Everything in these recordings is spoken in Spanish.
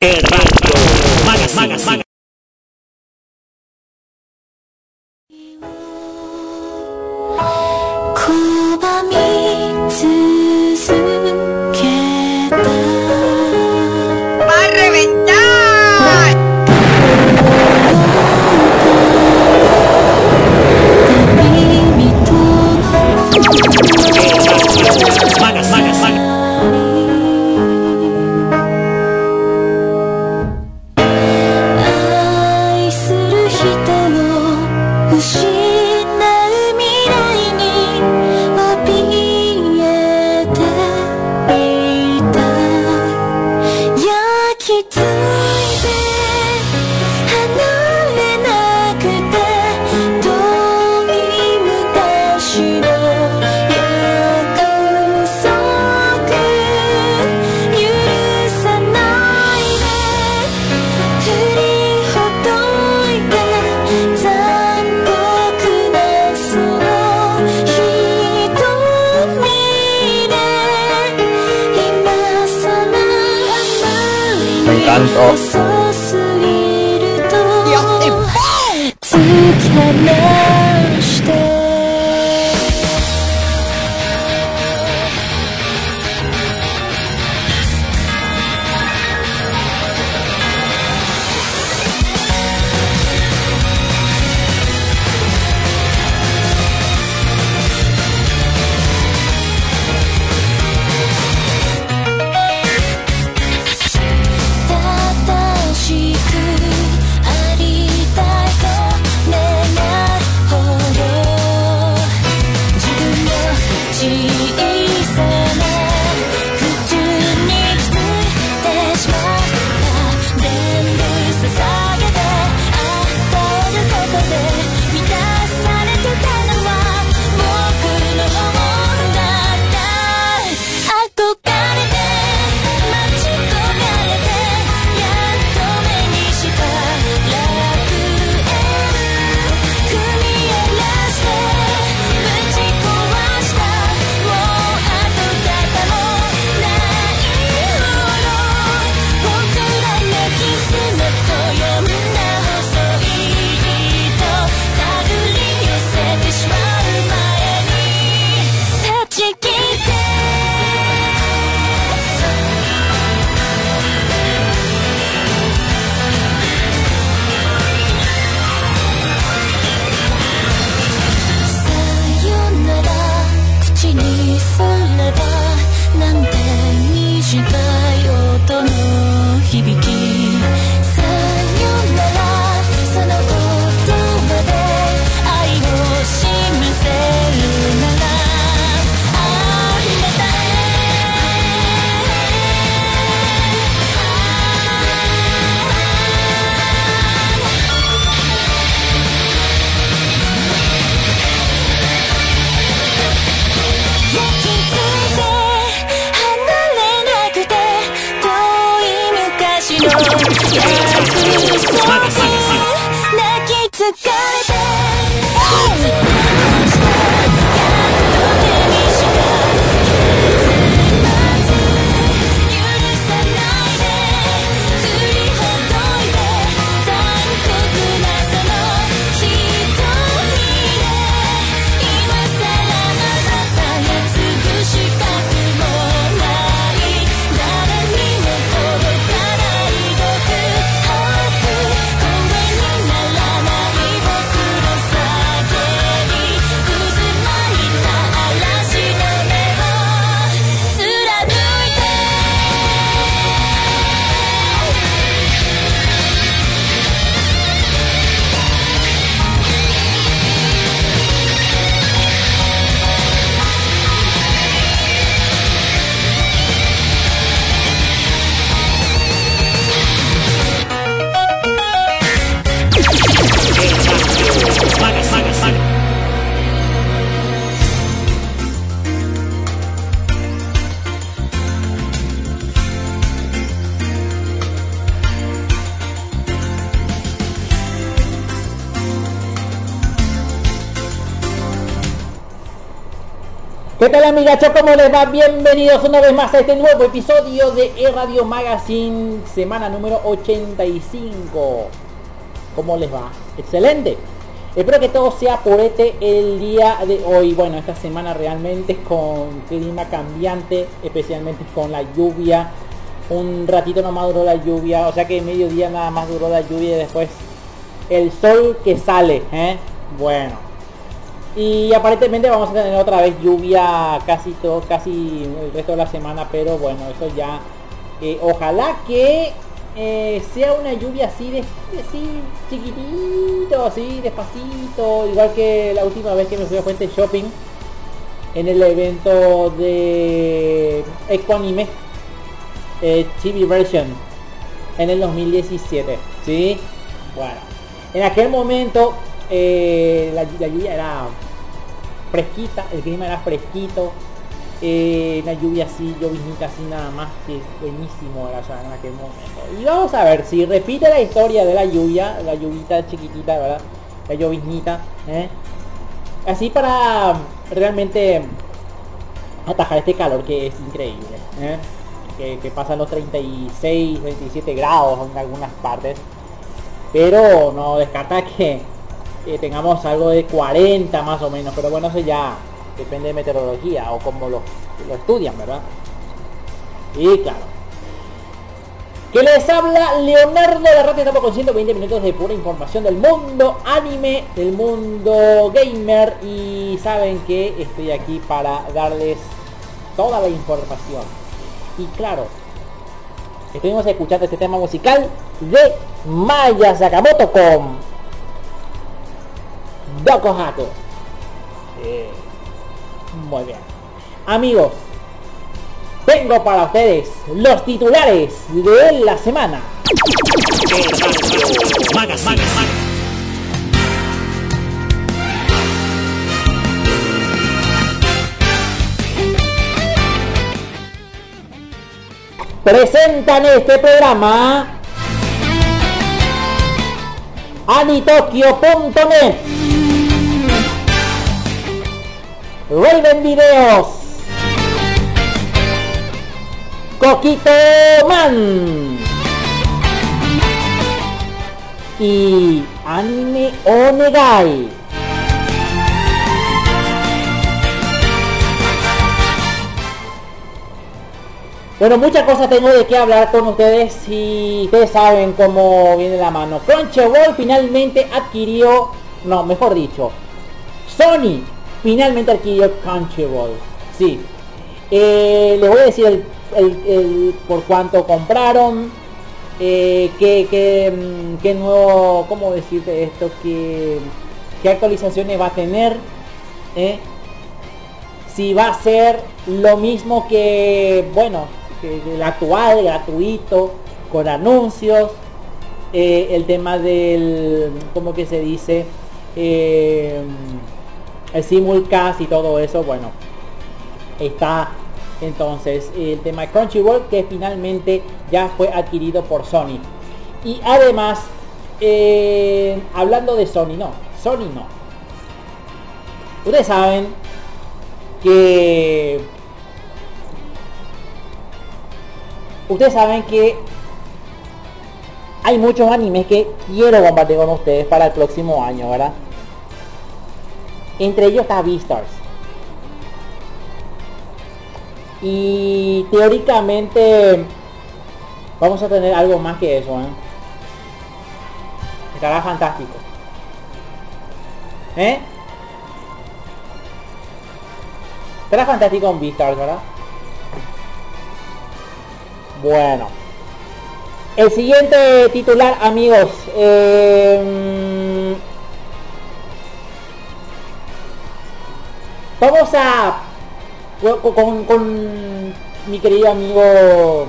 El ¿Qué tal amigachos? ¿Cómo les va? Bienvenidos una vez más a este nuevo episodio de E-Radio Magazine, semana número 85. ¿Cómo les va? Excelente. Espero que todo sea por este el día de hoy. Bueno, esta semana realmente con clima cambiante, especialmente con la lluvia. Un ratito nomás duró la lluvia, o sea que mediodía nada más duró la lluvia y después el sol que sale. ¿eh? Bueno, y aparentemente vamos a tener otra vez lluvia casi todo, casi el resto de la semana, pero bueno, eso ya. Eh, ojalá que eh, sea una lluvia así de, así chiquitito, así despacito, igual que la última vez que me fui a Fuente Shopping en el evento de Ecoanime eh, TV Version en el 2017, ¿sí? Bueno, en aquel momento eh, la, lluvia era fresquita, el clima era fresquito, eh, la lluvia así, lloviznita así nada más que buenísimo en aquel momento. Y vamos a ver si repite la historia de la lluvia, la lluvita chiquitita, ¿verdad? La lloviznita, ¿eh? Así para realmente atajar este calor que es increíble, ¿eh? que, que pasan los 36, 27 grados en algunas partes. Pero no descarta que eh, tengamos algo de 40 más o menos, pero bueno, eso ya depende de meteorología o como lo, lo estudian, ¿verdad? Y claro. Que les habla Leonardo Rata, estamos con 120 minutos de pura información del mundo anime, del mundo gamer y saben que estoy aquí para darles toda la información. Y claro, estuvimos escuchando este tema musical de Maya Sakamoto con Doko Hato. Eh, muy bien. Amigos, tengo para ustedes los titulares de la semana. Presentan este programa anitokyo.net Raven Videos. Coquito Man. Y Anime Onegai. Bueno, muchas cosas tengo de qué hablar con ustedes y ustedes saben cómo viene la mano. Crunchyroll finalmente adquirió, no, mejor dicho, Sony finalmente adquirió Crunchyroll. Sí. Eh, les voy a decir el, el, por cuánto compraron, eh, qué, qué, mm, qué, nuevo, cómo decirte esto, qué, qué actualizaciones va a tener. Eh, si va a ser lo mismo que, bueno, el actual, gratuito, con anuncios, eh, el tema del, ¿cómo que se dice? El simulcast y todo eso, bueno, está entonces el tema Crunchyroll que finalmente ya fue adquirido por Sony. Y además, eh, hablando de Sony, no, Sony no. Ustedes saben que ustedes saben que hay muchos animes que quiero compartir con ustedes para el próximo año, ¿verdad? Entre ellos está Beastars. Y teóricamente vamos a tener algo más que eso, ¿eh? Estará fantástico. ¿Eh? Estará fantástico en Beastars, ¿verdad? Bueno. El siguiente titular, amigos. Eh, vamos a... Con, con, mi querido amigo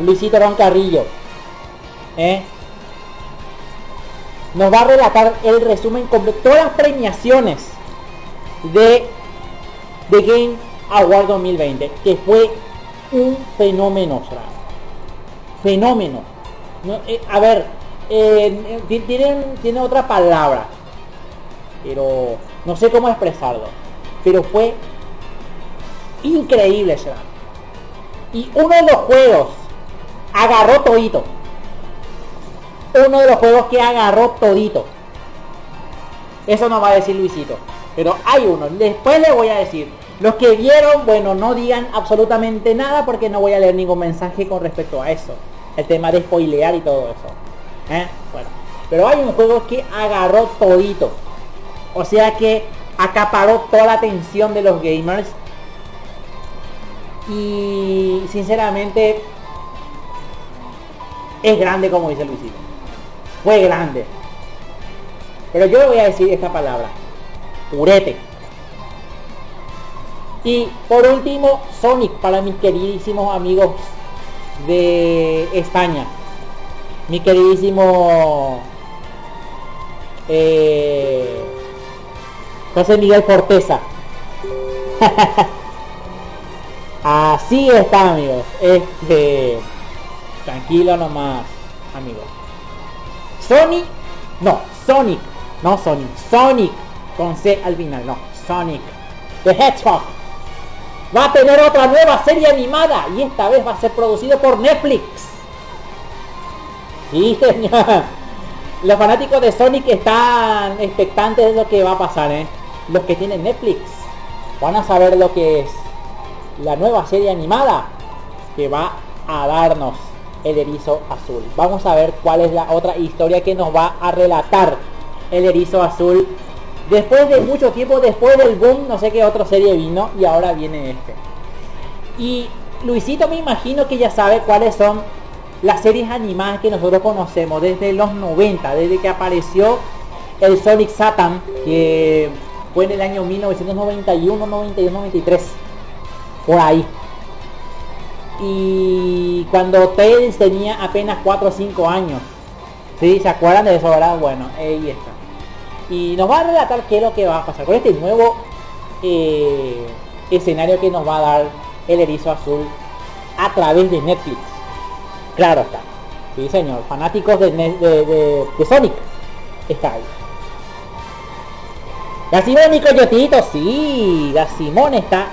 Luisito Roncarrillo. ¿eh? Nos va a relatar el resumen completo. Todas las premiaciones de The Game Award 2020. Que fue un fenómeno, Fenómeno. No, eh, a ver, eh, tienen, tiene otra palabra, pero no sé cómo expresarlo. Pero fue increíble será. Y uno de los juegos agarró todito. Uno de los juegos que agarró todito. Eso no va a decir Luisito. Pero hay uno. Después le voy a decir. Los que vieron, bueno, no digan absolutamente nada porque no voy a leer ningún mensaje con respecto a eso. El tema de spoilear y todo eso. ¿Eh? Bueno. Pero hay un juego que agarró todito. O sea que acaparó toda la atención de los gamers. Y sinceramente es grande como dice Luisito. Fue grande. Pero yo voy a decir esta palabra. Purete. Y por último, Sonic para mis queridísimos amigos de España. Mi queridísimo eh, José Miguel Forteza. Así está amigos. Este Tranquilo nomás, amigos. Sonic, no, Sonic, no Sonic, Sonic, con C al final, no, Sonic, The Hedgehog. Va a tener otra nueva serie animada y esta vez va a ser producido por Netflix. Sí, señor. Los fanáticos de Sonic están expectantes de lo que va a pasar, ¿eh? Los que tienen Netflix van a saber lo que es la nueva serie animada que va a darnos el erizo azul. Vamos a ver cuál es la otra historia que nos va a relatar el erizo azul. Después de mucho tiempo, después del boom, no sé qué otra serie vino y ahora viene este. Y Luisito me imagino que ya sabe cuáles son las series animadas que nosotros conocemos desde los 90, desde que apareció el Sonic Satan, que fue en el año 1991, 92, 93. Por ahí y cuando Tails tenía apenas 4 o 5 años. ¿Sí? ¿Se acuerdan de eso, verdad? Bueno, ahí está. Y nos va a relatar qué es lo que va a pasar con este nuevo eh, escenario que nos va a dar el erizo azul a través de Netflix. Claro está. Sí, señor. Fanáticos de, de, de, Sonic. Está ahí. La Simón y Coyotito, sí. La Simón está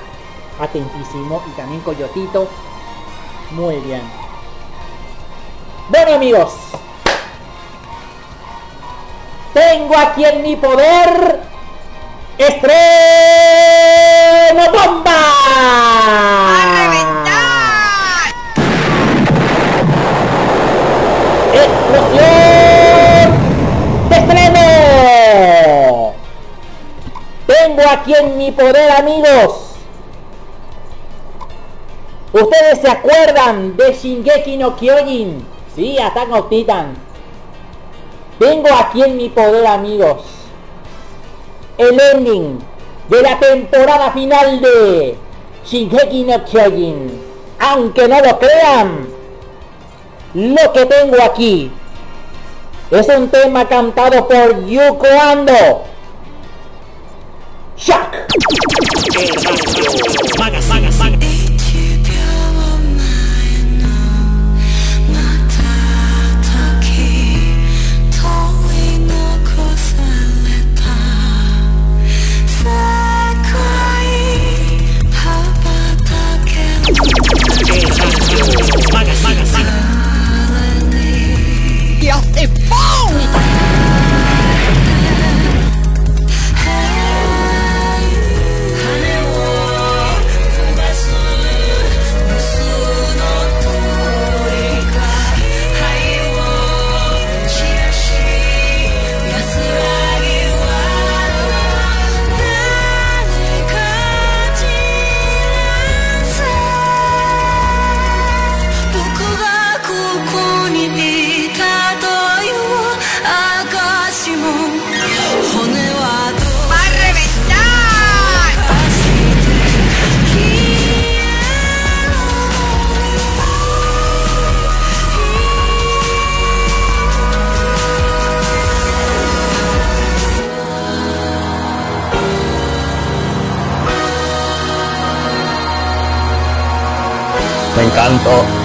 atentísimo. Y también Coyotito muy bien. Bueno amigos. Tengo aquí en mi poder. ¡Estreno bomba! Tengo aquí en mi poder amigos ¿Ustedes se acuerdan de Shingeki no Kyojin? Sí, Attack on Titan. Tengo aquí en mi poder, amigos, el ending de la temporada final de Shingeki no Kyojin. Aunque no lo crean, lo que tengo aquí es un tema cantado por Yuko Ando. Shock. Encanto. See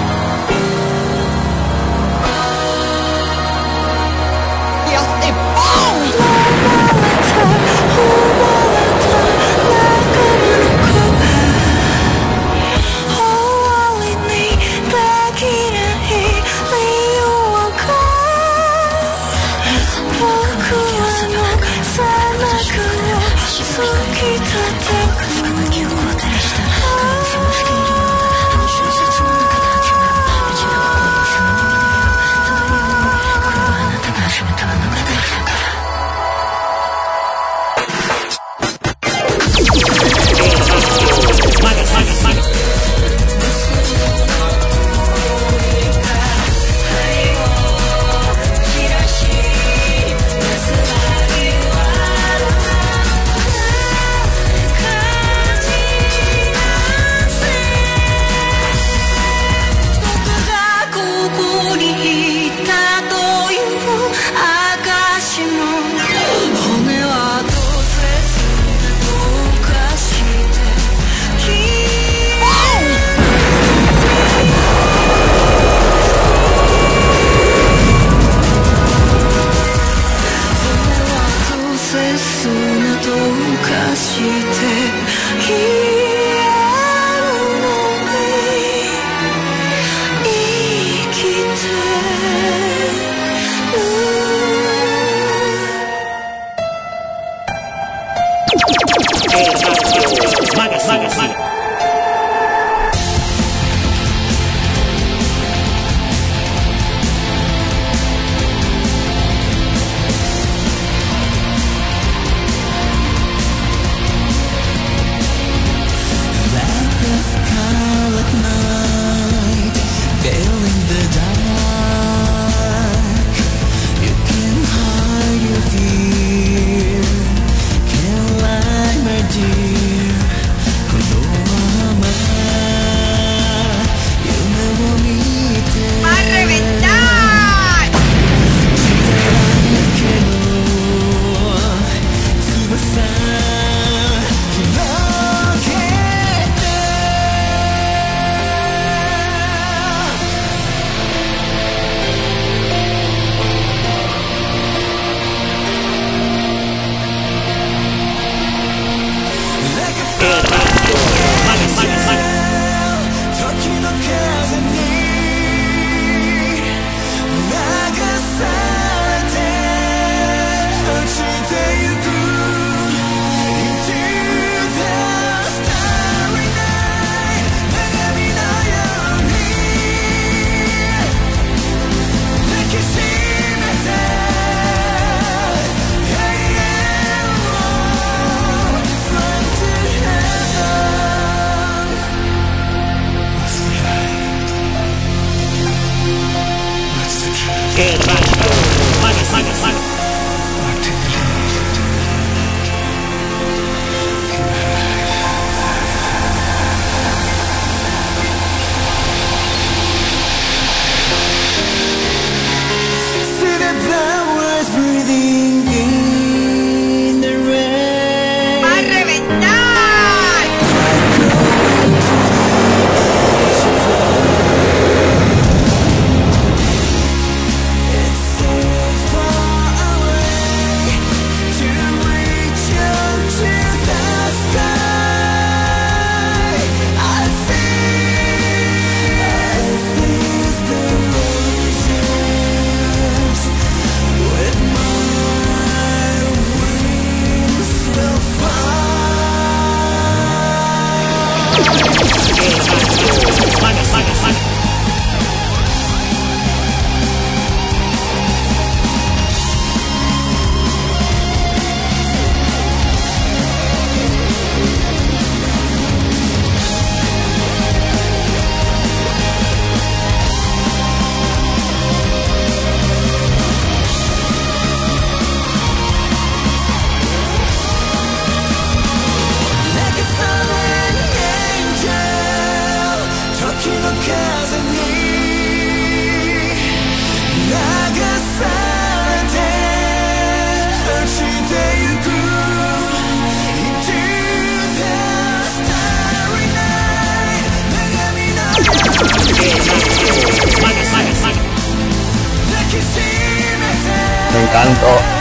干到。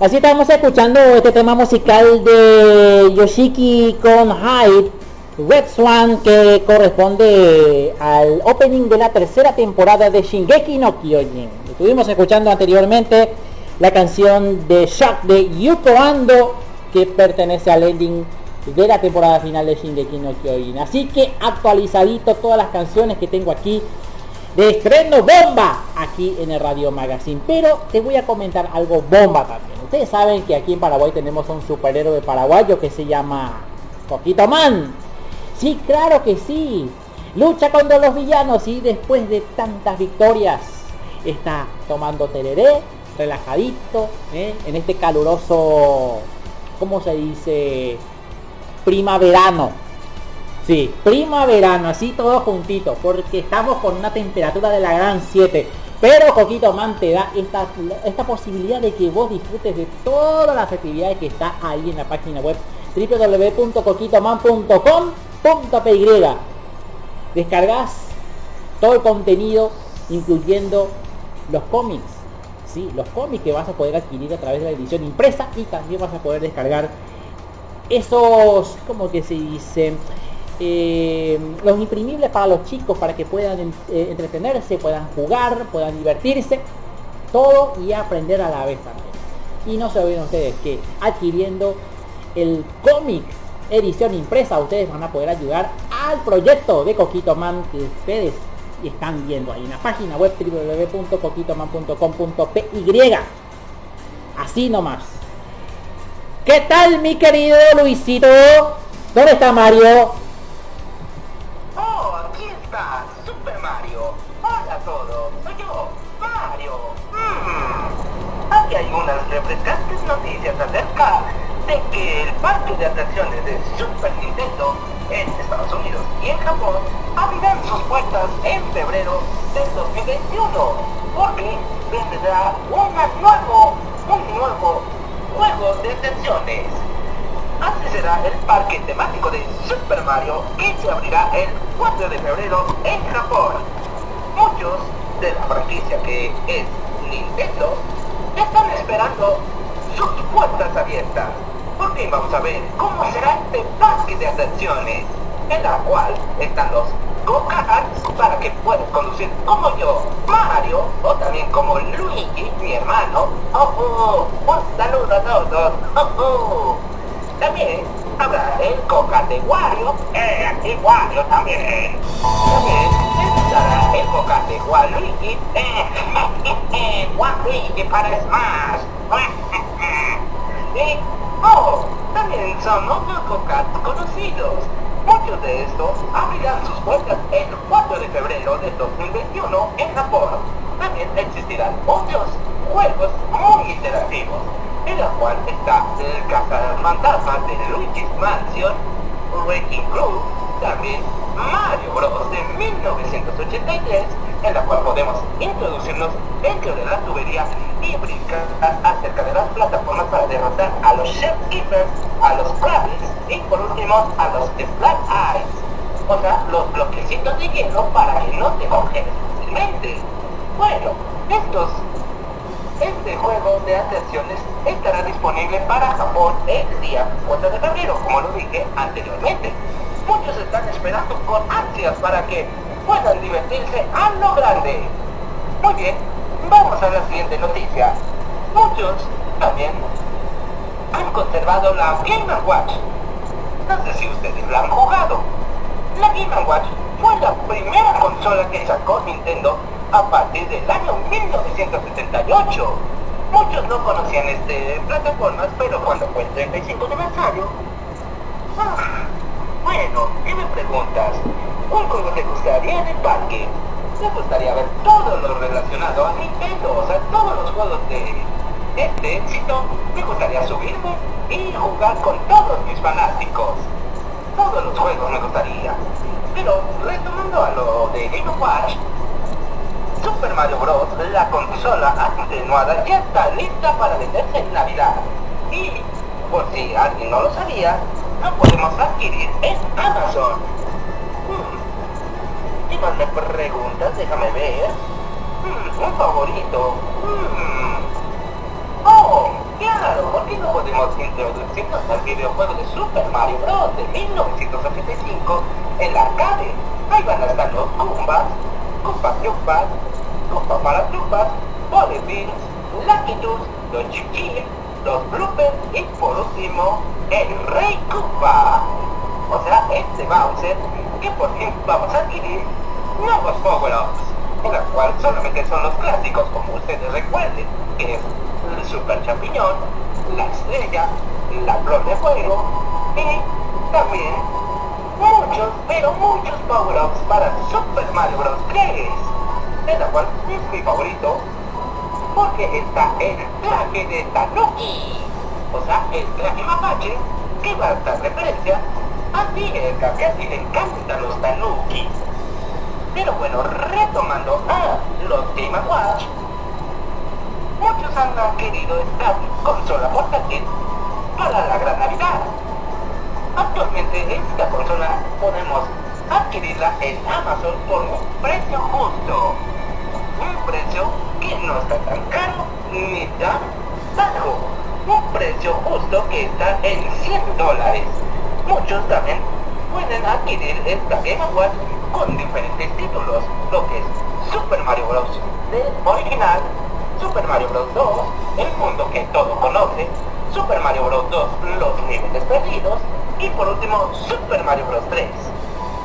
Así estamos escuchando este tema musical de Yoshiki con Red Swan, que corresponde al opening de la tercera temporada de Shingeki no Kyojin. Estuvimos escuchando anteriormente la canción de Shock de Yuko Ando, que pertenece al ending de la temporada final de Shingeki no Kyojin. Así que actualizadito todas las canciones que tengo aquí de estreno bomba aquí en el Radio Magazine. Pero te voy a comentar algo bomba también. Ustedes saben que aquí en Paraguay tenemos un superhéroe paraguayo que se llama Coquito Man. Sí, claro que sí. Lucha contra los villanos y después de tantas victorias está tomando tereré, relajadito, ¿eh? en este caluroso, ¿cómo se dice? Primaverano. Sí, primaverano, así todos juntitos, porque estamos con una temperatura de la gran 7. Pero Coquito Man te da esta, esta posibilidad de que vos disfrutes de todas las actividades que está ahí en la página web www.coquitoman.com.py Descargas todo el contenido, incluyendo los cómics. Sí, los cómics que vas a poder adquirir a través de la edición impresa y también vas a poder descargar esos, como que se dice, eh, los imprimibles para los chicos para que puedan eh, entretenerse, puedan jugar, puedan divertirse, todo y aprender a la vez también. Y no se olviden ustedes que adquiriendo el cómic edición impresa, ustedes van a poder ayudar al proyecto de Coquito Man que ustedes están viendo ahí en la página web www.coquitoman.com.py. Así nomás. ¿Qué tal mi querido Luisito? ¿Dónde está Mario? Oh, aquí está, Super Mario. Hola a todos, soy yo, Mario. Mm. Hay unas refrescantes noticias acerca de que el parque de atracciones de Super Nintendo en Estados Unidos y en Japón abrirán sus puertas en febrero del 2021 porque vendrá una nuevo, un nuevo juego de excepciones. Así será el parque temático de Super Mario que se abrirá el 4 de febrero en Japón. Muchos de la franquicia que es Nintendo están esperando sus puertas abiertas. Vamos a ver cómo será este parque de atracciones en la cual están los go-karts para que puedas conducir como yo, Mario, o también como Luigi, mi hermano. Oh, oh, un saludo a todos. Oh, oh. También habrá el go-kart de Wario, eh, y Wario también. También estará el go-kart de Waluigi, eh, Waluigi para Smash. y, oh, también son otros go-karts conocidos. Muchos de estos abrirán sus puertas el 4 de febrero de 2021 en Japón. También existirán otros juegos muy interactivos, en la cual está el Fantasmas de Luigi's Mansion, Wrecking Crew, también Mario Bros. de 1983, en la cual podemos introducirnos dentro de la tubería y acerca de las plataformas para derrotar a los Chef Keepers, a los Krabbies y por último a los Black Eyes, o sea, los bloquecitos de hielo para que no te congeles fácilmente. Bueno, estos este juego de atracciones estará disponible para Japón el día 4 de febrero, como lo dije anteriormente. Muchos están esperando con ansias para que puedan divertirse a lo grande. Muy bien, vamos a la siguiente noticia. Muchos también han conservado la Game Watch. No sé si ustedes la han jugado. La Game Watch fue la primera consola que sacó Nintendo a partir del año 1978. Muchos no conocían este plataformas, pero cuando fue el 35 aniversario... Ah, bueno, ¿qué me preguntas? ¿Un juego te gustaría en el parque? Me gustaría ver todo lo relacionado a Nintendo, o sea, todos los juegos de este éxito. Me gustaría subirme y jugar con todos mis fanáticos. Todos los juegos me gustaría. Pero retomando a lo de Game Watch, Super Mario Bros. la consola atenuada ya está lista para venderse en Navidad. Y, por si alguien no lo sabía, la podemos adquirir en Amazon. Hmm. ¿Qué más me preguntas? Déjame ver. Hmm, un favorito. Hmm. Oh, claro, ¿por qué no podemos introducirnos al videojuego de Super Mario Bros. de 1985 en la arcade? Ahí van a estar los Goombas, Koopa Troopas, Koopa para Troopas, Lucky Tools, los Chiquis, los Bloopers y por último, el Rey Koopa. O sea, este Bowser que por fin vamos a adquirir nuevos Power-Ups, en la cual solamente son los clásicos como ustedes recuerden, que es el Super Champiñón, la Estrella, la Flor de Fuego y también muchos, pero muchos power-ups para Super Mario Bros. 3, de la cual es mi favorito, porque está el traje de Tanuki, o sea, el traje mapache, que va a dar referencia a Diego, que así le encantan los Tanuki. Pero bueno, retomando a los Game Watch, muchos han querido esta consola portátil para la gran Navidad. Actualmente esta consola podemos adquirirla en Amazon por un precio justo. Un precio que no está tan caro ni tan bajo. Un precio justo que está en 100 dólares. Muchos también pueden adquirir esta Game Watch con diferentes títulos, lo que es Super Mario Bros. original, Super Mario Bros. 2, el mundo que todo conoce, Super Mario Bros. 2, los niveles perdidos, y por último Super Mario Bros. 3.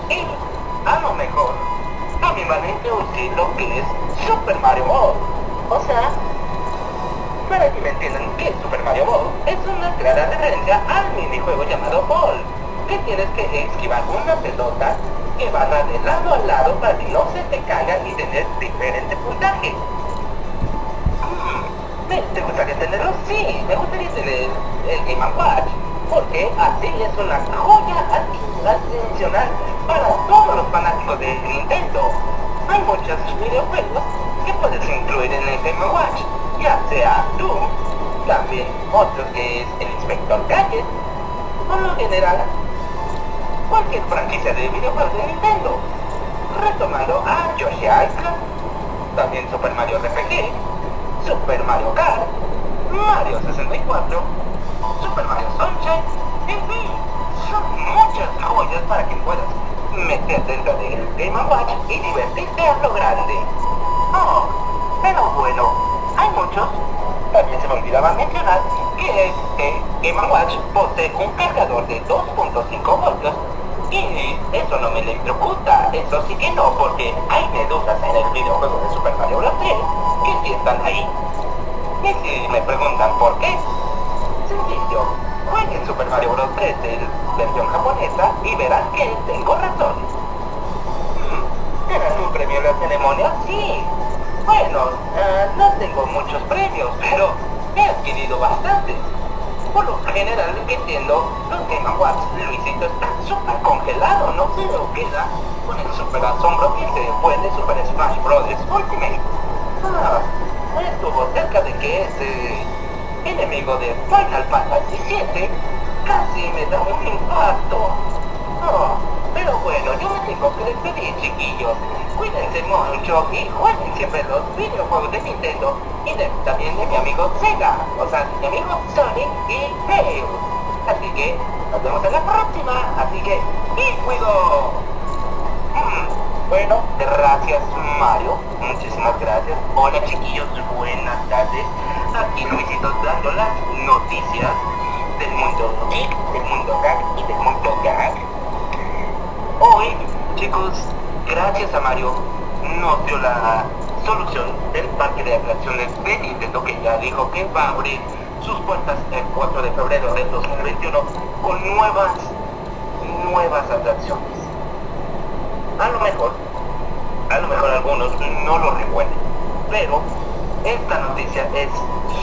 Y a lo mejor también a introducir lo que es Super Mario Ball. O sea, para que me entiendan que Super Mario Ball es una clara referencia al minijuego llamado Ball, que tienes que esquivar una pelota que va de lado a lado para que no se te caiga y tener diferente puntaje. Mm, ¿Te gustaría tenerlo? Sí, me gustaría tener el Game Watch. porque así es una joya adicional para todos los fanáticos de Nintendo. Hay muchos videojuegos que puedes incluir en el Game Watch, ya sea Doom, también otro que es el Inspector Gadget, por lo general, cualquier franquicia de videojuegos de Nintendo. Retomando a Yoshi Island, también Super Mario RPG, Super Mario Kart, Mario 64, Super Mario Sunshine, en fin, son muchas joyas para que puedas meter dentro del Game Watch y divertirte a lo grande. Oh, pero bueno, hay muchos. También se me olvidaba mencionar que este Game Watch posee un cargador de 2.5 voltios y eso no me electrocuta, eso sí que no, porque hay medusas en el videojuego de Super Mario Bros. 3 que sí están ahí. Y si me preguntan por qué, sencillo, jueguen Super Mario Bros. 3 en versión japonesa y verán que tengo razón. Hmm, ¿Ganas un premio en la ceremonia? Sí. Bueno, eh, no tengo muchos premios, pero he adquirido bastantes. Por lo general que entiendo, los Game Awards, Luisito está súper congelado, no se lo queda con el super asombro que se fue de Super Smash Bros. Ultimate. Ah, estuvo cerca de que ese enemigo de Final Fantasy VII casi me da un impacto. Pero bueno, yo me tengo que despedir, chiquillos. Cuídense mucho y jueguen siempre los videojuegos de Nintendo y de- también de mi amigo Sega, o sea, mi amigo Sonic y Tails. Así que nos vemos en la próxima, así que ¡y cuido! Mm, Bueno, gracias Mario, muchísimas gracias. Hola chiquillos, buenas tardes. Aquí Luisito dando las noticias del mundo geek, del mundo gag y del mundo gag. Hoy, chicos, gracias a Mario, nos dio la solución del parque de atracciones de Nintendo que ya dijo que va a abrir sus puertas el 4 de febrero del 2021 con nuevas, nuevas atracciones. A lo mejor, a lo mejor algunos no lo recuerden, pero esta noticia es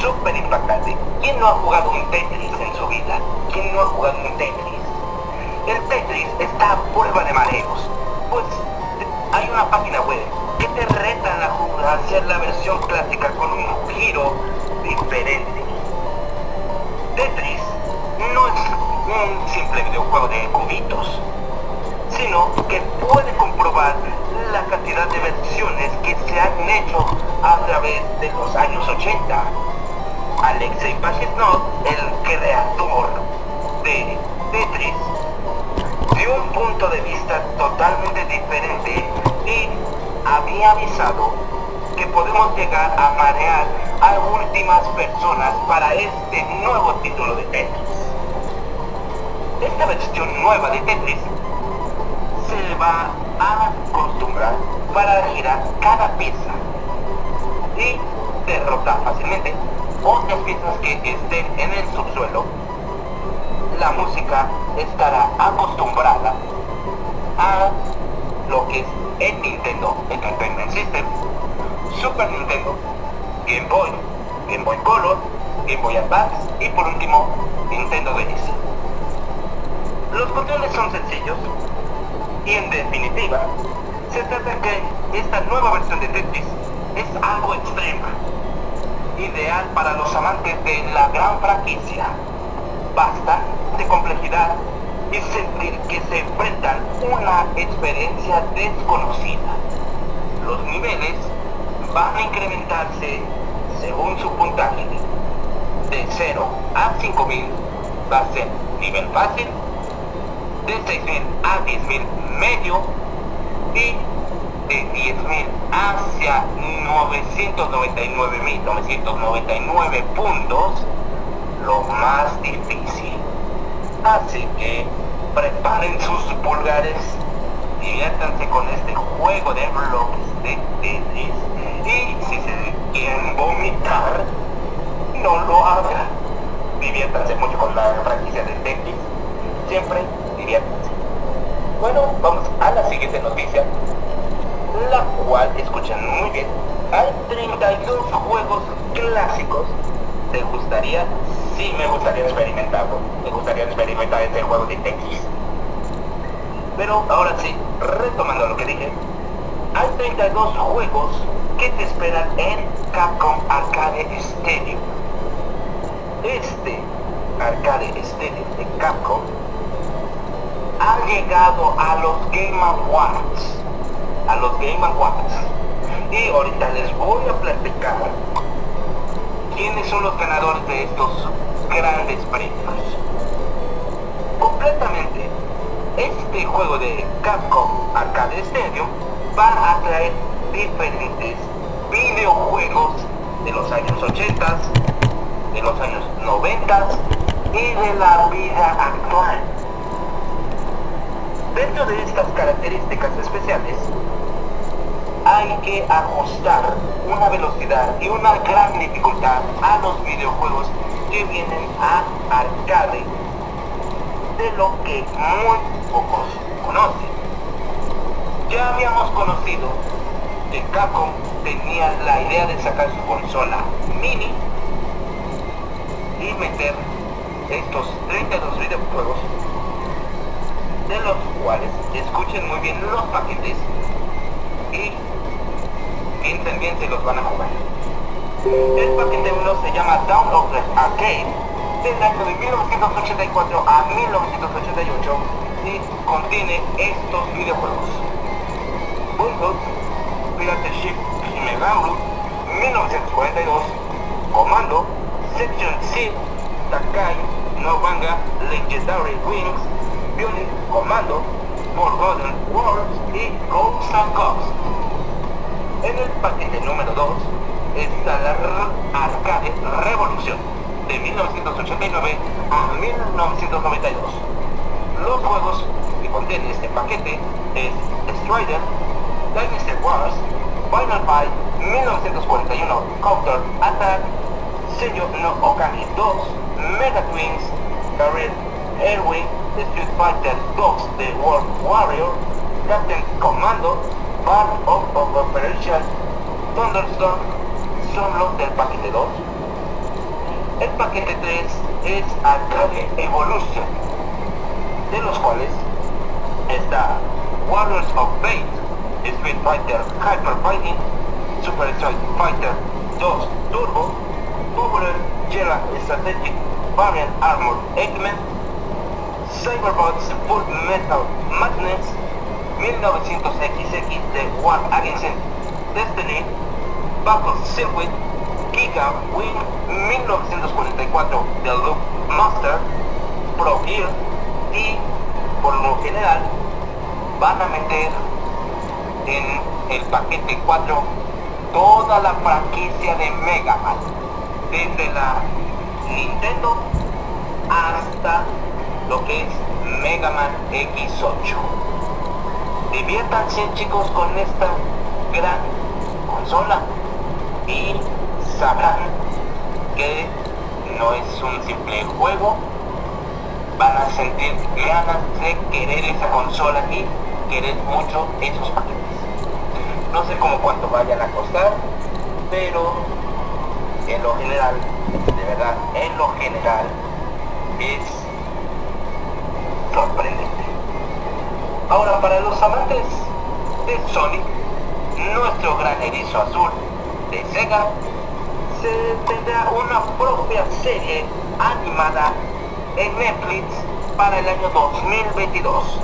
súper impactante. ¿Quién no ha jugado un Tetris en su vida? ¿Quién no ha jugado un Tetris? El Tetris está a prueba de mareos. Pues hay una página web que te retan a hacer la versión clásica con un giro diferente. Tetris no es un simple videojuego de cubitos, sino que puede comprobar la cantidad de versiones que se han hecho a través de los años 80. Alexei Pajitnov, el creador de Tetris, dio un punto de vista totalmente diferente y había avisado que podemos llegar a marear a últimas personas para este nuevo título de Tetris. Esta versión nueva de Tetris se va a acostumbrar para girar cada pieza y derrotar fácilmente otras piezas que estén en el subsuelo. La música estará acostumbrada a lo que es el Nintendo Entertainment System, Super Nintendo, Game Boy, Game Boy Color, Game Boy Advance y por último Nintendo DS. Los controles son sencillos y en definitiva se trata que esta nueva versión de Tetris es algo extrema, ideal para los amantes de la gran franquicia, bastante complejidad y sentir que se enfrentan una experiencia desconocida. Los niveles van a incrementarse según su puntaje. De 0 a 5000 va a ser nivel fácil, de 6000 a 10000 medio y de 10.000 hacia 999.999 puntos lo más difícil. Así que preparen sus pulgares, diviértanse con este juego de bloques de Tetris y si se quieren vomitar, no lo hagan. Diviértanse mucho con la franquicia de Tetris. Siempre diviértanse. Bueno, vamos a la siguiente noticia, la cual, escuchan muy bien, hay 32 juegos clásicos. ¿Te gustaría? Sí, me gustaría experimentarlo. Me gustaría experimentar este juego de Tetris. Pero ahora sí, retomando lo que dije, hay 32 juegos que te esperan en Capcom Arcade Stadium. Este Arcade Stadium de Capcom ha llegado a los Game Awards. A los Game Awards. Y ahorita les voy a platicar quiénes son los ganadores de estos grandes premios. Completamente, este juego de Capcom Arcade Stadium va a traer diferentes videojuegos de los años 80, de los años 90 y de la vida actual. Dentro de estas características especiales, hay que ajustar una velocidad y una gran dificultad a los videojuegos que vienen a arcade de lo que muy pocos conocen. Ya habíamos conocido que Capcom tenía la idea de sacar su consola mini y meter estos 32 videojuegos de los cuales escuchen muy bien los paquetes y piensen bien si los van a jugar. El paquete 1 se llama Down of the Arcade del año de 1984 a 1988 y contiene estos videojuegos. Bulldog, Pirate Ship Himegaru, 1942, Comando, Section C, Takai, No Manga, Legendary Wings, Bionic Commando, Forgotten Wars y Ghosts and Ghosts. En el paquete número 2 está la Arcade Revolution de 1989 a 1992. Los juegos que contiene este paquete es Strider, Dynasty Wars, Final Fight, 1941 Counter Attack, Sello no Okami 2, Mega Twins, Career Airway, Street Fighter 2 The World Warrior, Captain Commando, Part of, Operation Thunderstorm son los del paquete 2. El paquete 3 es Arcade Evolution, de los cuales está Warriors of Fate, Street Fighter Hyper Fighting, Super Street Fighter 2 Turbo, Popular Jera Strategic Variant Armor Eggman, Cyberbots Full Metal Madness, 1900XX de War Against Destiny, Battle Circuit, Giga Wing 1944 de Loop Master, Pro Gear y por lo general van a meter en el paquete 4 toda la franquicia de Mega Man, desde la Nintendo hasta lo que es Mega Man X8. Diviértanse chicos con esta gran consola y sabrán que no es un simple juego, van a sentir ganas de querer esa consola y querer mucho esos paquetes. No sé cómo cuánto vayan a costar, pero en lo general, de verdad, en lo general es Ahora, para los amantes de Sonic, nuestro gran erizo azul de Sega, se tendrá una propia serie animada en Netflix para el año 2022.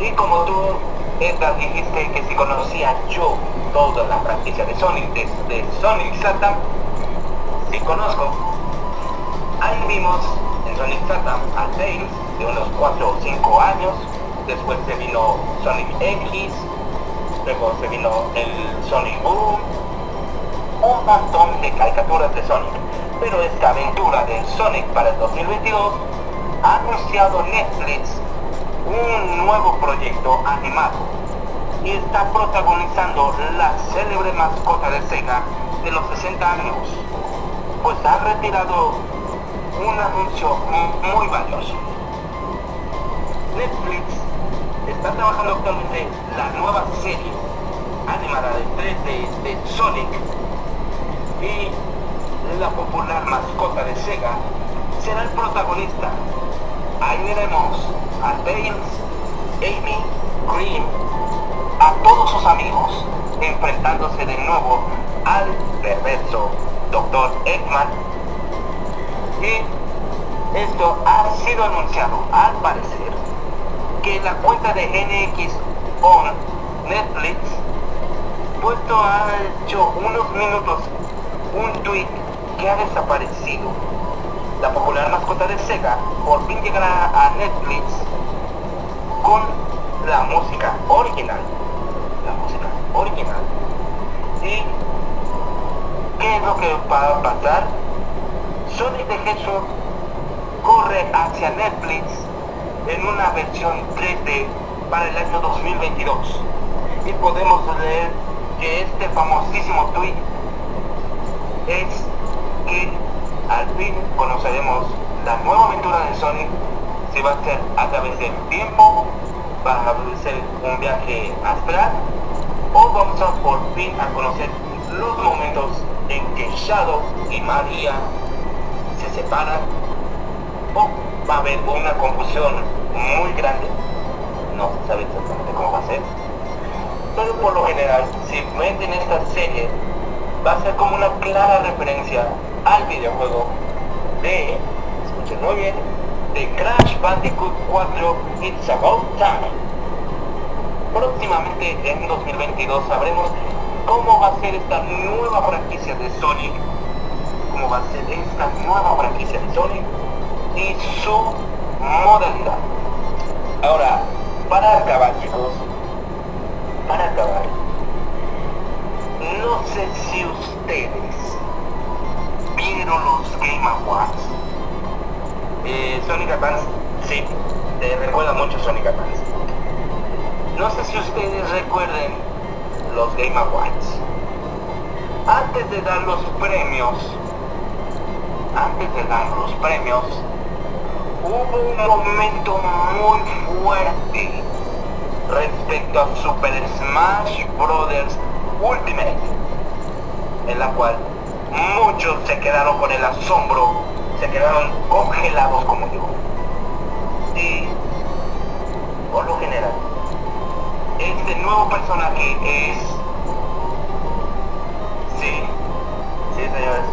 Y como tú, Edgar, dijiste que si conocía yo toda la franquicia de Sonic, desde Sonic Satam, sí conozco. Ahí vimos en Sonic Satam a Tails de unos 4 o 5 años, después se vino Sonic X, luego se vino el Sonic Boom, un montón de caricaturas de Sonic. Pero esta aventura de Sonic para el 2022 ha anunciado Netflix un nuevo proyecto animado y está protagonizando la célebre mascota de Sega de los 60 años, pues ha retirado un anuncio muy valioso. Netflix está trabajando actualmente la nueva serie animada de 3D de Sonic y la popular mascota de Sega será el protagonista ahí veremos a Tails, Amy, Green, a todos sus amigos enfrentándose de nuevo al perverso Dr. Eggman. Y esto ha sido anunciado, al parecer, que la cuenta de NX on Netflix puesto ha hecho unos minutos un tweet que ha desaparecido. La popular mascota de Sega por fin llegará a Netflix con la música original. La música original. ¿Y qué es lo que va a pasar? Sonic the Hedgehog corre hacia Netflix en una versión 3D para el año 2022. Y podemos leer que este famosísimo tweet es que al fin conoceremos la nueva aventura de Sonic si va a ser a través del tiempo, va a ser un viaje astral o vamos a por fin a conocer los momentos en que Shadow y María se separan o va a haber una confusión muy grande. No se sabe exactamente cómo va a ser. Pero por lo general si ven en esta serie va a ser como una clara referencia al videojuego de escuchen muy bien de Crash Bandicoot 4 It's About Time. Próximamente en 2022 sabremos cómo va a ser esta nueva franquicia de Sonic cómo va a ser esta nueva franquicia de Sonic y su modalidad ahora para chicos para acabar no sé si ustedes vieron los Game Awards eh, Sonic Advance sí te recuerda mucho Sonic Advance no sé si ustedes recuerden los Game Awards. Antes de dar los premios, antes de dar los premios, hubo un momento muy fuerte respecto a Super Smash Bros. Ultimate, en la cual muchos se quedaron con el asombro, se quedaron congelados como yo. Y, por lo general, este nuevo personaje es... Sí, sí señores.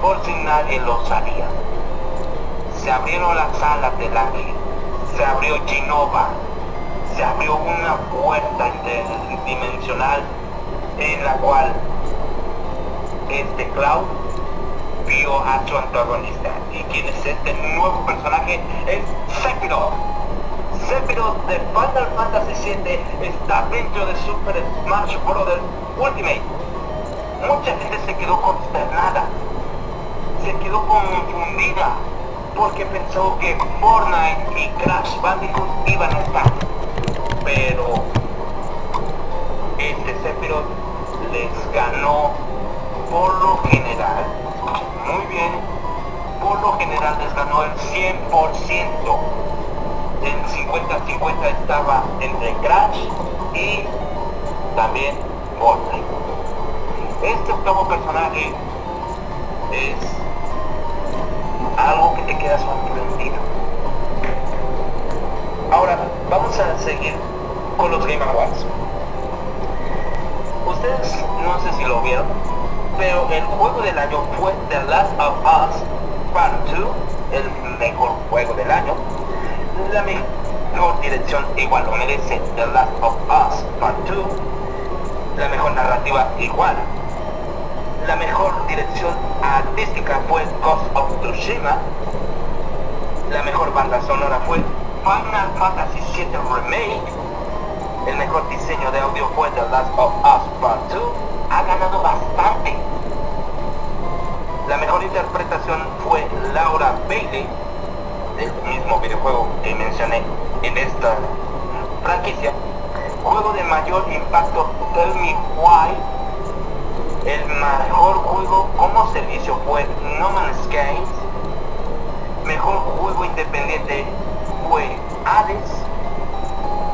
Por si nadie lo sabía. Se abrieron las salas del ángel. Se abrió Genova. Se abrió una puerta interdimensional en la cual este Cloud vio a su antagonista. ¿Y quién es este nuevo personaje? Es Sephiroth. Sephiroth de Final Fantasy VII está dentro de Super Smash Bros. Ultimate. Mucha gente se quedó consternada, se quedó confundida, porque pensó que Fortnite y Crash Bandicoot iban a estar. Pero este Sephiroth les ganó por lo general, muy bien, por lo general les ganó el 100% en 50-50 estaba entre Crash y también Fortnite. Este octavo personaje es algo que te queda sorprendido. Ahora, vamos a seguir con los Game Awards. Ustedes no sé si lo vieron, pero el juego del año fue The Last of Us Part 2, el mejor juego del año la mejor dirección igual lo merece The Last of Us Part 2 la mejor narrativa igual la mejor dirección artística fue Ghost of Tsushima la mejor banda sonora fue Final Fantasy VII Remake el mejor diseño de audio fue The Last of Us Part 2 ha ganado bastante la mejor interpretación fue Laura Bailey del mismo videojuego que mencioné en esta franquicia. Juego de mayor impacto, Tell Me Why. El mejor juego como servicio fue No Man's Sky. Mejor juego independiente fue Hades.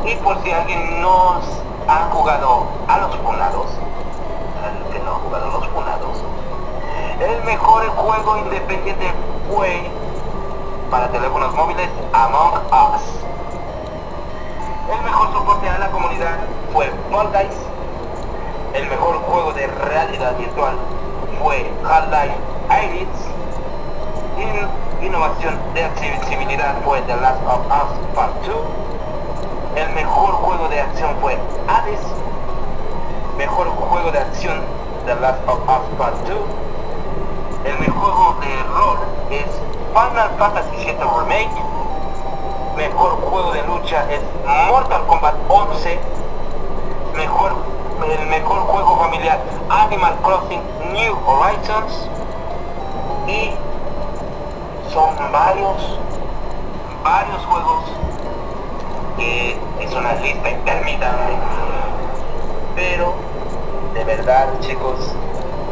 Y por si alguien no ha jugado a los funados, que no ha jugado a los funados, el mejor juego independiente fue para teléfonos móviles Among Us. El mejor soporte a la comunidad fue Fall Guys. El mejor juego de realidad virtual fue Half-Life Alyx. In- innovación de accesibilidad fue The Last of Us Part 2. El mejor juego de acción fue Hades. Mejor juego de acción The Last of Us Part 2. El mejor juego de rol es Final Fantasy VII Remake. Mejor juego de lucha es Mortal Kombat 11. Mejor, el mejor juego familiar Animal Crossing New Horizons. Y son varios, varios juegos que es una lista interminable. Pero, de verdad chicos,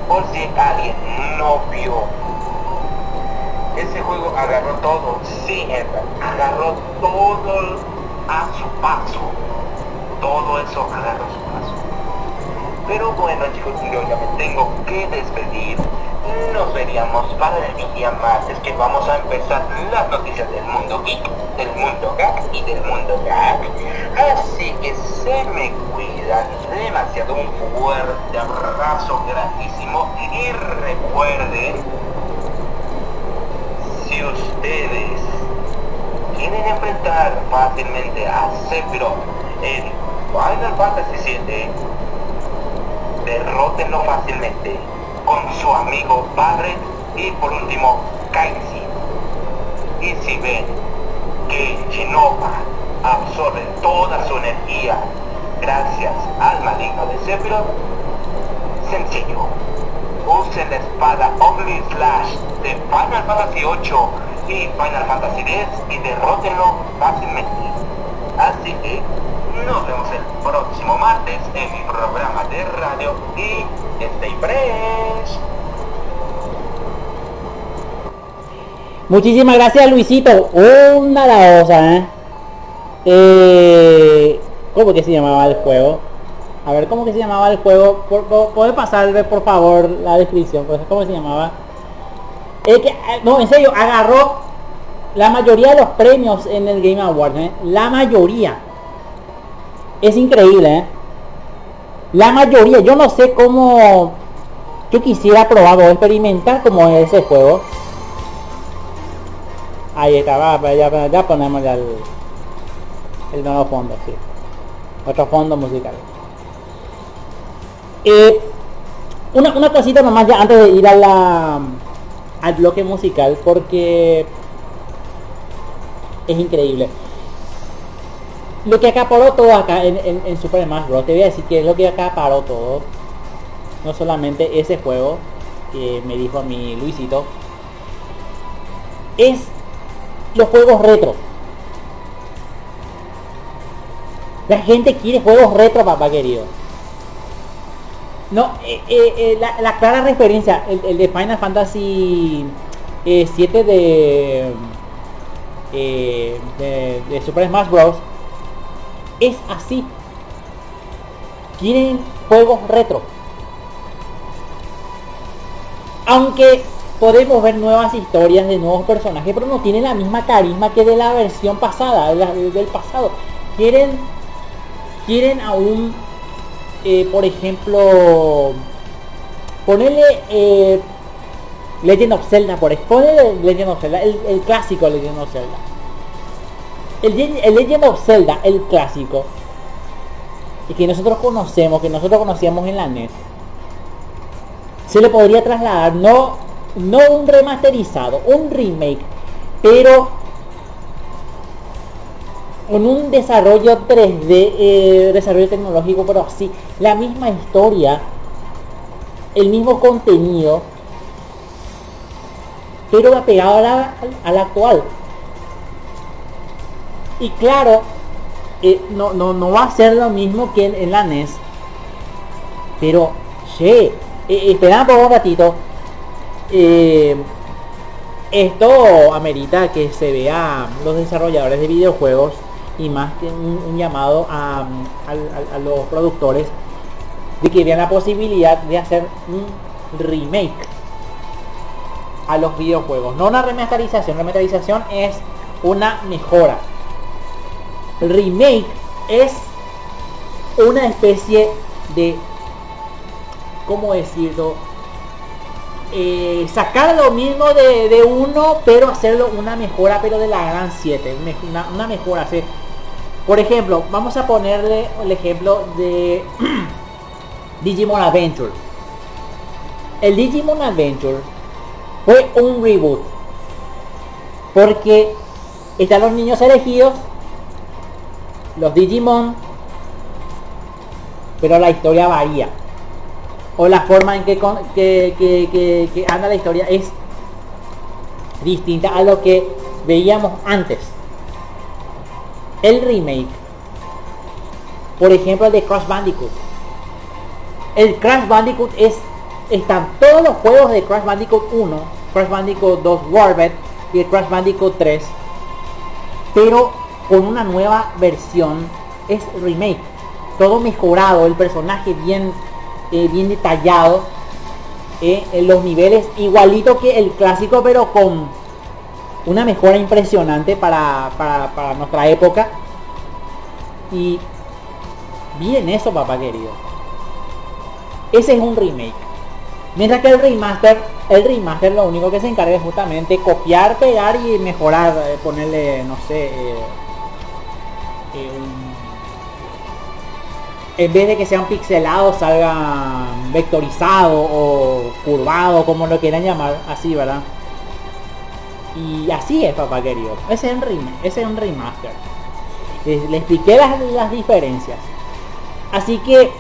por si alguien no vio, ese juego agarró todo, sí, agarró todo a su paso. Todo eso agarró. Pero bueno chicos, yo ya me tengo que despedir. Nos veríamos para el día martes que vamos a empezar las noticias del mundo geek, del mundo gag y del mundo gag. Así que se me cuidan demasiado un fuerte abrazo grandísimo y recuerden si ustedes quieren enfrentar fácilmente a Sephiroth en Final Fantasy VII derrótenlo fácilmente con su amigo padre y por último Kaisi. Y si ven que Genova absorbe toda su energía gracias al maligno de Sephiroth, sencillo. Usen la espada Ugly Slash de Final Fantasy VIII y Final Fantasy X y derrótenlo fácilmente. Así que nos vemos el próximo martes en mi programa de radio y stay fresh. Muchísimas gracias Luisito. Una la osa, ¿eh? Eh, ¿Cómo que se llamaba el juego? A ver, ¿cómo que se llamaba el juego? ¿Puede pasarme por favor la descripción? Pues, ¿Cómo se llamaba? Es que, eh, no, en serio, agarró la mayoría de los premios en el Game Awards, ¿eh? La mayoría. Es increíble, ¿eh? La mayoría, yo no sé cómo... Yo quisiera probar o experimentar como es ese juego. Ahí está, va, ya, ya ponemos el, el nuevo fondo, sí. Otro fondo musical. Eh, una, una cosita nomás ya antes de ir a la, al bloque musical, porque es increíble. Lo que acaparó todo acá en, en, Super Smash Bros. Te voy a decir que es lo que acaparó todo. No solamente ese juego que me dijo a mi Luisito. Es los juegos retro. La gente quiere juegos retro, papá querido. No, eh, eh, eh, la, la clara referencia, el, de Final Fantasy eh, 7 de, eh, de, de Super Smash Bros. Es así. Quieren juegos retro. Aunque podemos ver nuevas historias de nuevos personajes, pero no tienen la misma carisma que de la versión pasada, del pasado. Quieren, quieren aún, eh, por ejemplo, ponerle eh, Legend of Zelda, por ejemplo, Legend of Zelda, el, el clásico Legend of Zelda. El, el Legend of Zelda, el clásico, y que nosotros conocemos, que nosotros conocíamos en la NES, se le podría trasladar no no un remasterizado un remake pero con un desarrollo 3D eh, desarrollo tecnológico pero así la misma historia el mismo contenido pero apegado a a la actual y claro eh, no, no, no va a ser lo mismo que en, la NES pero che eh, por un ratito. Eh, esto amerita que se vea los desarrolladores de videojuegos y más que un, llamado a- a los productores de que vean la posibilidad de hacer un remake a los videojuegos. No una remasterización, remasterización es una mejora. Remake es una especie de, ¿cómo decirlo? Eh, sacar lo mismo de, de uno, pero hacerlo una mejora, pero de la gran 7. Una, una mejora. Por ejemplo, vamos a ponerle el ejemplo de Digimon Adventure. El Digimon Adventure fue un reboot. Porque están los niños elegidos, los Digimon, pero la historia varía. O la forma en que, con- que, que- que- anda la historia es distinta a lo que veíamos antes. El remake, por ejemplo, el de Crash Bandicoot. El Crash Bandicoot es están todos los juegos de Crash Bandicoot 1, Crash Bandicoot 2 Warbird y el Crash Bandicoot 3, pero con una nueva versión es remake, todo mejorado, el personaje bien eh, bien detallado, eh, en los niveles igualito que el clásico, pero con una mejora impresionante para, para, nuestra época. Y bien eso, papá querido. Ese es un remake. Mientras que el remaster, el remaster lo único que se encarga es justamente copiar, pegar y mejorar, eh, ponerle, no sé, eh, en vez de que sean pixelados, salgan vectorizados o curvados, como lo quieran llamar, así, ¿verdad? Y así es, papá querido. Ese es un remake, ese es un remaster. Les, le expliqué las, las diferencias. Así que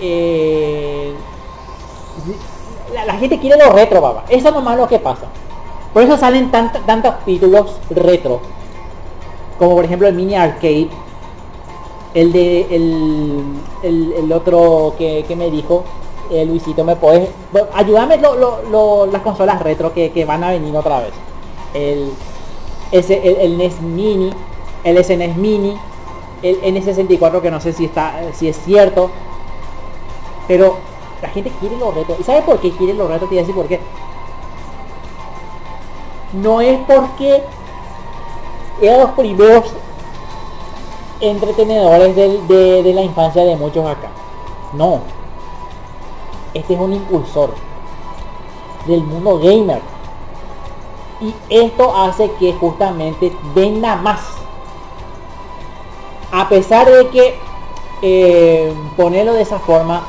eh, la, la gente quiere lo retro, papá. Eso nomás es lo que pasa. Por eso salen tant- tantos títulos retro. Como por ejemplo el mini arcade. El de el, el, el otro que, que me dijo. eh, Luisito, ¿me puedes? ayúdame lo- lo- lo- las consolas retro que, que van a venir otra vez. El, ese, el, el NES Mini, el SNES Mini, el N64 que no sé si está, si es cierto. Pero la gente quiere los retos. ¿Y sabe por qué quiere los retos? Te voy a decir por qué. No es porque eran los primeros entretenedores de, de la infancia de muchos acá. No. Este es un impulsor del mundo gamer. Y esto hace que justamente venda más. A pesar de que eh, ponerlo de esa forma,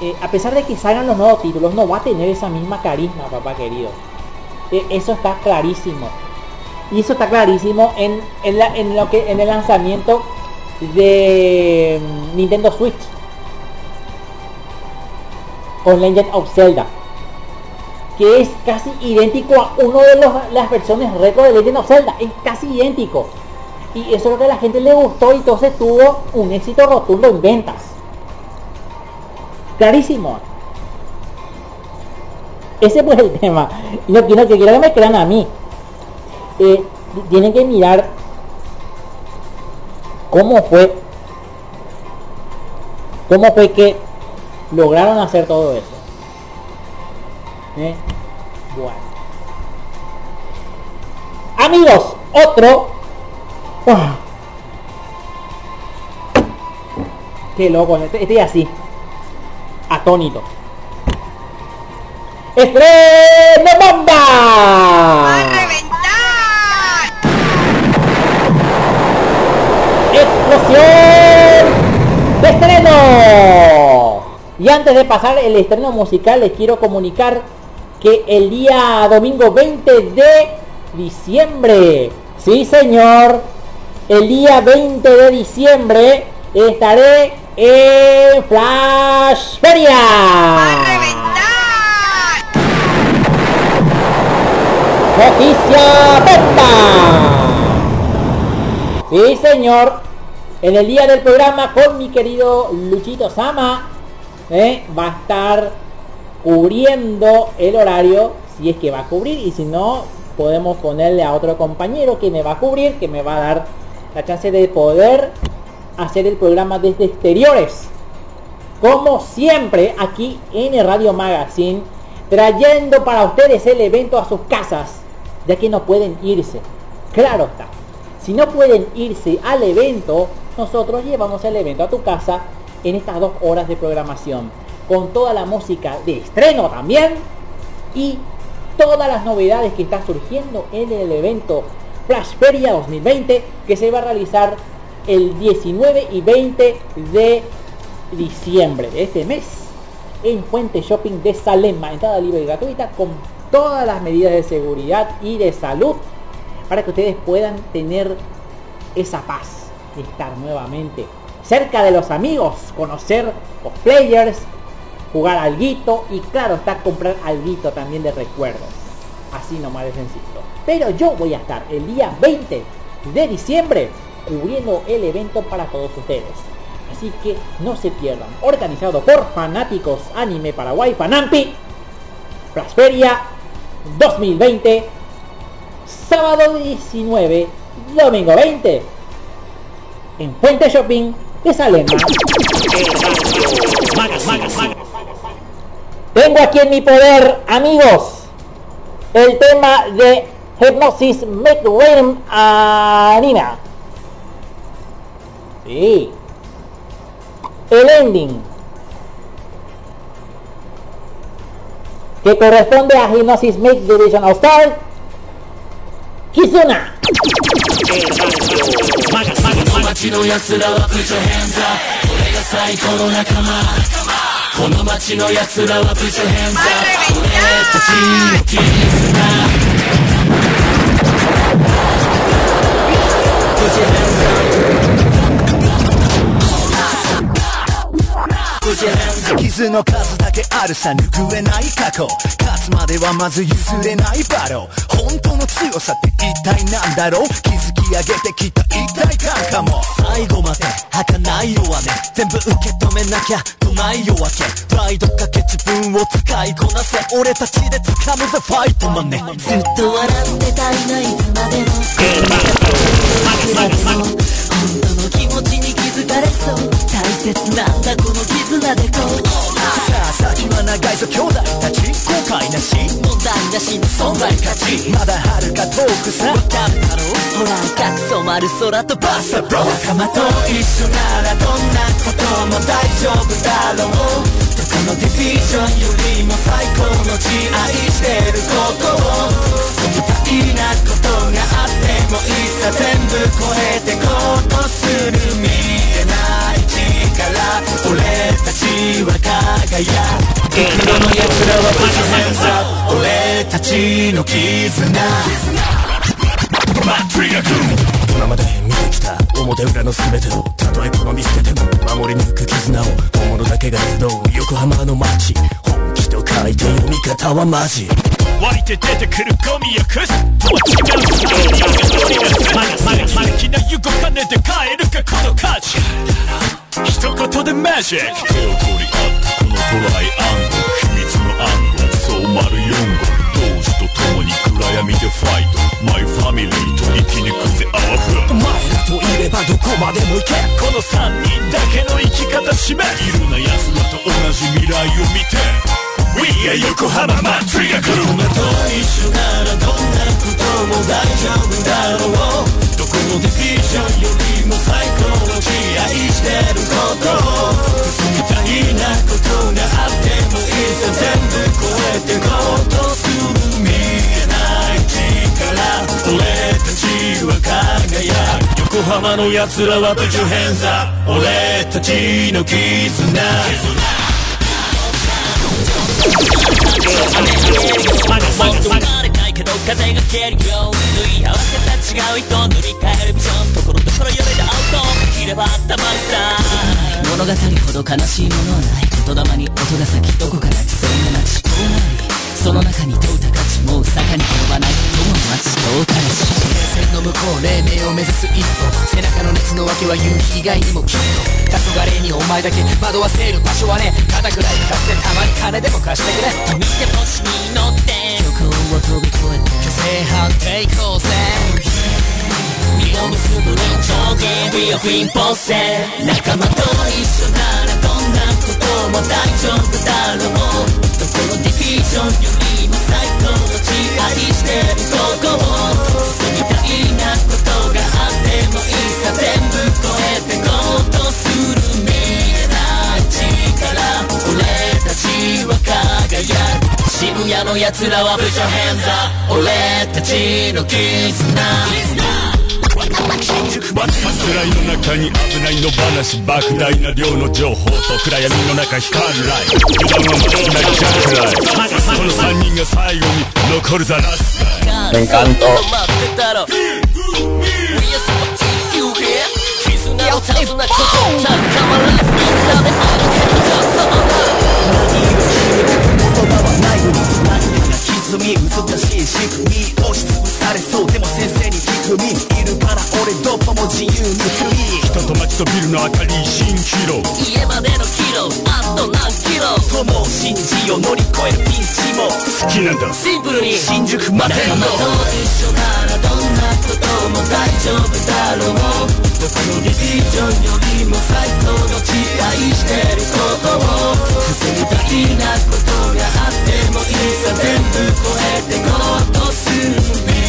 eh, a pesar de que salgan los nuevos títulos, no va a tener esa misma carisma, papá querido. Eh, eso está clarísimo. Y eso está clarísimo en, en, la- en lo que en el lanzamiento de Nintendo Switch. Con Legend of Zelda. Que es casi idéntico a uno de los- las versiones retro de Legend of Zelda. Es casi idéntico. Y eso es lo que a la gente le gustó y entonces tuvo un éxito rotundo en ventas. Clarísimo. Ese fue el tema. Y no quiero que quiero que me crean a mí. Eh, tienen que mirar cómo fue cómo fue que lograron hacer todo eso. ¿Eh? Bueno. Amigos, otro. ¡Ah! Qué loco, este- estoy así. Atónito. ¡Estreno ¡Va a bomba! ¡Explosión de estreno! Y antes de pasar el estreno musical, les quiero comunicar que el día domingo 20 de diciembre, sí señor, el día 20 de diciembre estaré en Flash Feria. Noticia bomba. Sí, señor. En el día del programa con mi querido Luchito Sama, ¿eh? va a estar cubriendo el horario, si es que va a cubrir, y si no, podemos ponerle a otro compañero que me va a cubrir, que me va a dar la chance de poder hacer el programa desde exteriores. Como siempre, aquí en el Radio Magazine, trayendo para ustedes el evento a sus casas, ya que no pueden irse. Claro está. Si no pueden irse al evento, nosotros llevamos el evento a tu casa en estas dos horas de programación, con toda la música de estreno también y todas las novedades que están surgiendo en el evento Flash Feria 2020 que se va a realizar el 19 y 20 de diciembre de este mes en Fuente Shopping de Salema, entrada libre y gratuita con todas las medidas de seguridad y de salud para que ustedes puedan tener esa paz estar nuevamente cerca de los amigos, conocer cosplayers, jugar alguito y claro está comprar alguito también de recuerdos. Así nomás de sencillo. Pero yo voy a estar el día 20 de diciembre cubriendo el evento para todos ustedes. Así que no se pierdan. Organizado por Fanáticos Anime Paraguay Panampi. Plasferia 2020. Sábado 19. Domingo 20. En Fuente Shopping de Salema. Tengo aquí en mi poder, amigos, el tema de Hypnosis Rain Anima. Sí. El ending. Que corresponde a Hypnosis Make Division All Star. このな。街のやつらは部署変座俺が最高の仲間この街のやつらは部署変座俺たちの絆部署変座部署変座傷の数だけあるさ拭えない過去勝つまではまず譲れないバロー本当の強さって一体なんだろう。築き上げてきた一体感かも最後まで儚い弱音全部受け止めなきゃとない夜明け。プライドかけ自分を使いこなせ。俺たちで掴むぜ。ファイトマネずっと笑ってたいないつまでも本当の気持ちに気づかれそう大切なんだこの絆でこうさあ先は長いぞ兄弟たち後悔なし問題なしの存在価値まだ遥か遠くさわかるだろうほら赤く染まる空とバッサブロ仲間と一緒ならどんなことも大丈夫だろうどこのディビジョンよりも最高の地愛してることをみたいなことがあってもいいさ全部超えてこうとする見えない力俺たちは輝く袋の奴らはバカセンサー俺たちの絆マットリア君今まで見てきた表裏の全てをたとえこの見捨てても守り抜く絆を本物だけが集う横浜の街本気と書いて読み方はマジ湧いて出てくるゴミやクスとは違うさまだまだまだ気な湯ご金で買えるかこの価値一言でマジック手を取り合ってこのトライアングル秘密の暗号そう丸4号同志と共に暗闇でファイト。マイファミリーと生き抜くぜアワフお前らといればどこまでも行けこの3人だけの生き方示すいるな奴らと同じ未来を見て We are 横浜マットリアグルーと一緒ならどんなことも大丈夫だろうどこのディビジョンよりも最高の地愛してることをみたいなことがあってもいいさ全部超えてこうと俺たちは輝く横浜の奴らはプチュヘンザ俺たちの絆。れないけど風が蹴るよ縫い合わせた違う糸塗り替えるビジョンところどころよれでアウト切ればたまるさ物語ほど悲しいものはない言霊に音が咲きどこか泣きそうな街こうなりその中に問うた価値もう坂に転ばない友の街遠からし平線の向こう黎明を目指す一歩背中の熱の訳は夕日以外にもきっと黄昏にお前だけ惑わせる場所はね肩ぐらい貸して。たまに金でも貸して。くれ見て。星に乗って。虚構を飛び越えて。正反対抗戦実を結ぶ上下 We are Queen Posse 仲間と一緒ならどんなことも大丈夫だろうそのディョンよりも最高のしてるここをみなことがあってもいいさ全部超えてことする見えない力俺たちは輝く渋谷の奴らは無所変差俺たちの絆絆バツスライの中に危ないの話莫大な量の情報と暗闇の中光るライ油断は間違なくジャックライこの3人が最後に残るザラスライエンカント言葉はないのに何歪み俺どこも自由にフリー人と街とビルの明かり蜃気楼家までのキロ。あと何キロ。友を信じよ乗り越えるピンチも。好きなんだシンプルに。新宿まで仲間と一緒ならどんなことも大丈夫だろう。どこのリリジョンよりも最高の地愛してることを。防ぎたいなことがあってもいいさ。全部超えてこうとする見え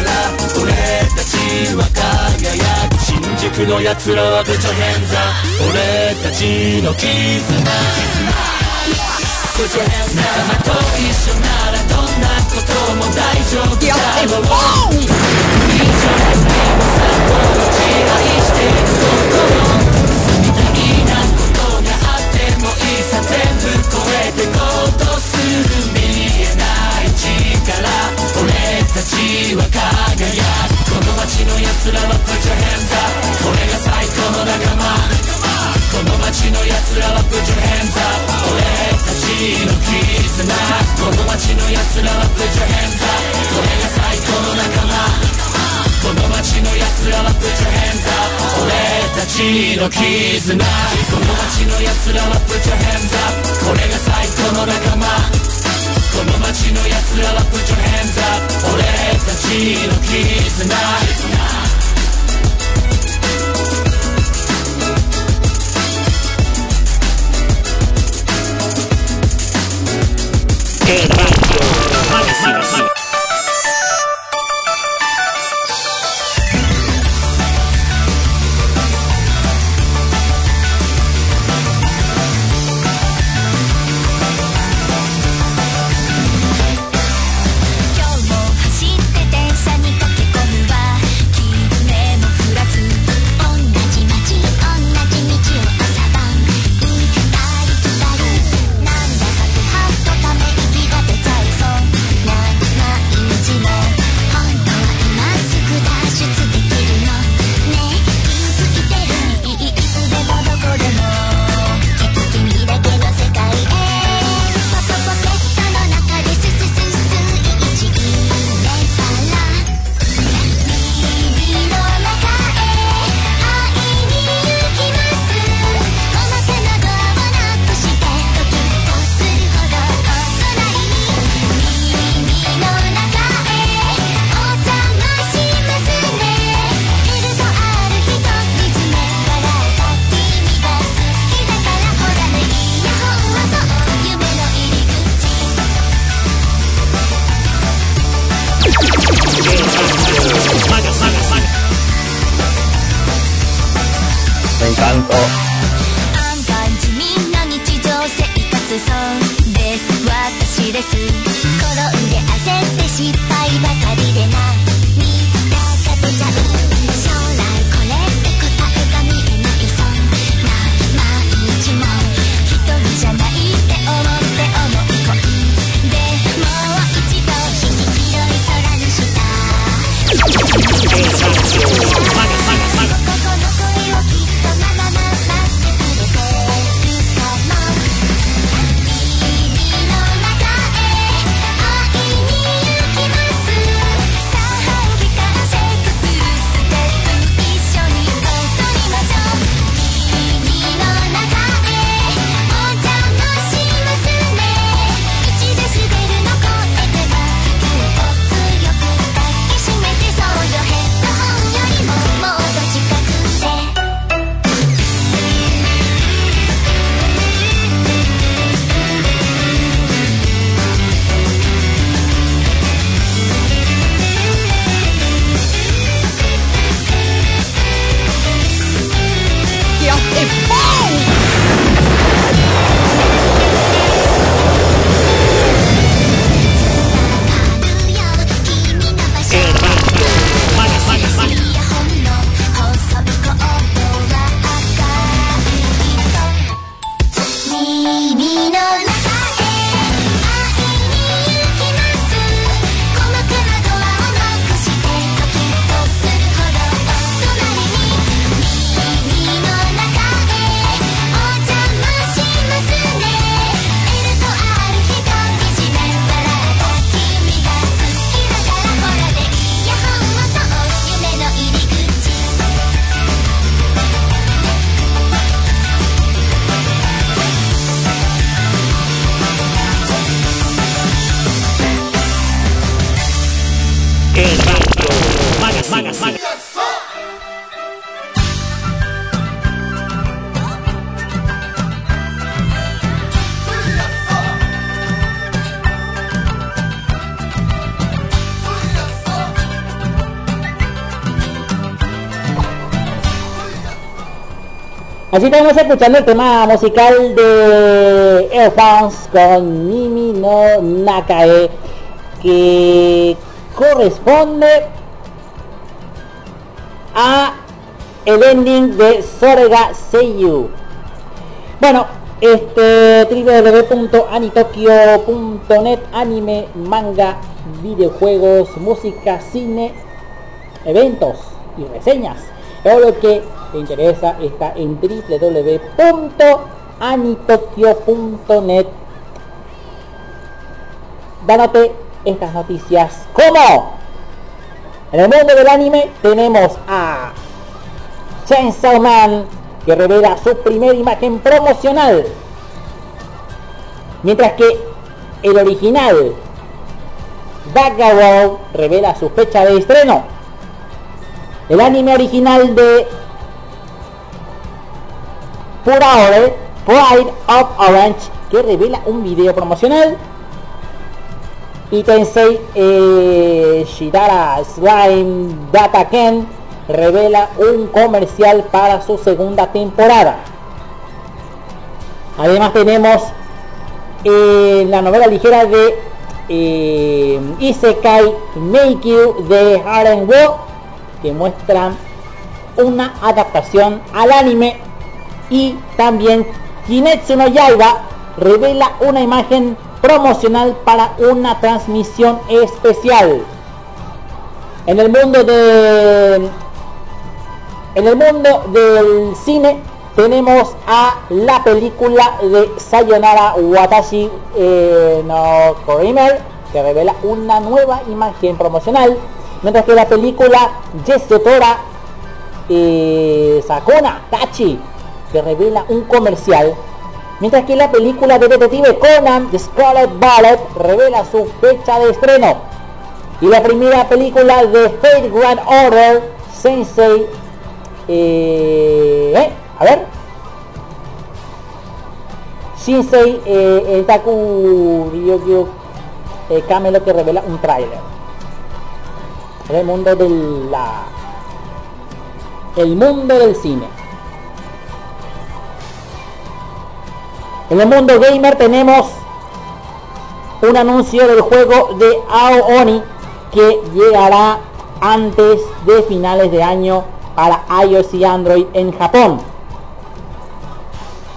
ない力俺たちは輝く新宿の奴らは Put your hands up 俺たちの絆 Put your hands up 仲間と一緒ならどんなことも大丈夫だろう以上にも最高の地愛してることを住みたいなことがあってもいいさ全部超えてこたちは輝く。この街の奴らは Put your hands up これが最高の仲間。この街の奴らは Put your hands up 俺たちの絆。この街の奴らは Put your hands up これが最高の仲間。この街の奴らは Put your hands up 俺たちの絆。この街の奴らは Put your hands up これが最高の仲間。この街の奴らは Put your hands up 俺たちの絆今日も Así estamos escuchando el tema musical de Airphones con Mimi no Nakae que corresponde a el ending de Sorega Seiyu. Bueno, este www.anitokyo.net anime, manga, videojuegos, música, cine, eventos y reseñas. Todo lo que te interesa está en www.anitokyo.net dándote estas noticias como en el mundo del anime tenemos a Chainsaw Man que revela su primera imagen promocional. Mientras que el original Vagabond revela su fecha de estreno. El anime original de Pura Pride of Orange que revela un video promocional y Tensei eh, Shidara Slime Data Ken revela un comercial para su segunda temporada. Además tenemos eh, la novela ligera de eh, Isekai Make You de Harem World que muestran una adaptación al anime y también Kinetsu no Yaiba revela una imagen promocional para una transmisión especial. En el mundo de en el mundo del cine tenemos a la película de Sayonara Watashi eh, no Korimer que revela una nueva imagen promocional mientras que la película Yesotora eh, Sakona Tachi que revela un comercial mientras que la película de detective Conan The Scarlet Ballet revela su fecha de estreno. Y la primera película de Fate Grand Order Sensei eh, eh, a ver. Shinsei eh, el Taku Ryokyu eh, Camelo que revela un tráiler. El mundo de la el mundo del cine en el mundo gamer tenemos un anuncio del juego de Aoni que llegará antes de finales de año para iOS y Android en Japón.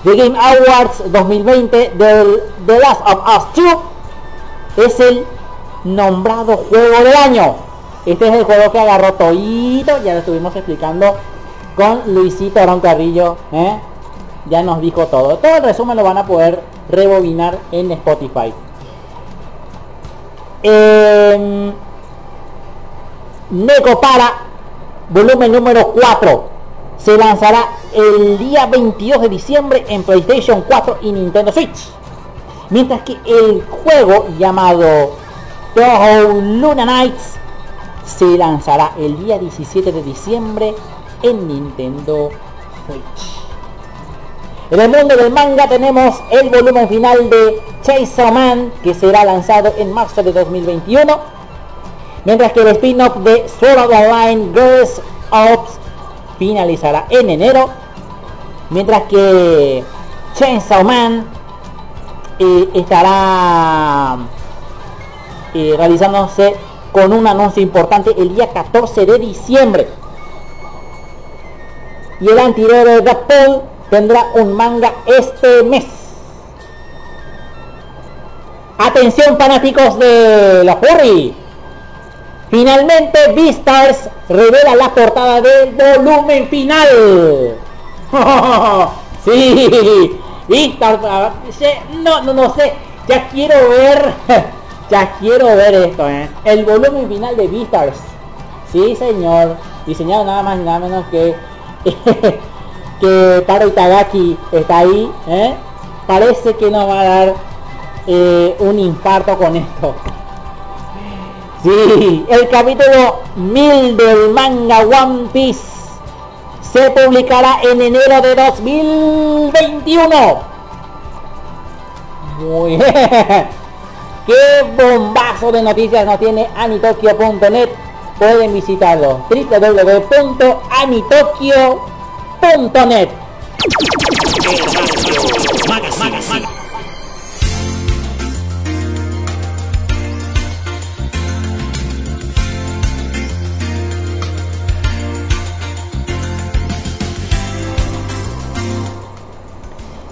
The Game Awards 2020 del The Last of Us 2 es el nombrado juego del año. Este es el juego que agarró Toito, ya lo estuvimos explicando con Luisito Arón Carrillo, ¿eh? Ya nos dijo todo. Todo el resumen lo van a poder rebobinar en Spotify. Eh, para volumen número 4 se lanzará el día 22 de diciembre en PlayStation 4 y Nintendo Switch. Mientras que el juego llamado Toho Luna Nights se lanzará el día 17 de diciembre en Nintendo Switch. En el mundo del manga tenemos el volumen final de Chainsaw Man que será lanzado en marzo de 2021. Mientras que el spin-off de Sword Art Online Girls Ops finalizará en enero. Mientras que Chainsaw Man eh, estará eh, realizándose con un anuncio importante el día 14 de diciembre. Y el anterior de Paul tendrá un manga este mes. Atención fanáticos de la furry. Finalmente Beastars revela la portada del volumen final. sí, Beastars, no, no, no sé, ya quiero ver, ya quiero ver esto, ¿eh? El volumen final de Beastars. Sí, señor, diseñado nada más y nada menos que que Taro Itagaki está ahí, ¿eh? parece que no va a dar eh, un infarto con esto. Sí, el capítulo 1000 del manga One Piece se publicará en enero de 2021. Muy bien. Qué bombazo de noticias nos tiene anitokyo.net. Pueden visitarlo www.anitokyo.net Magazine.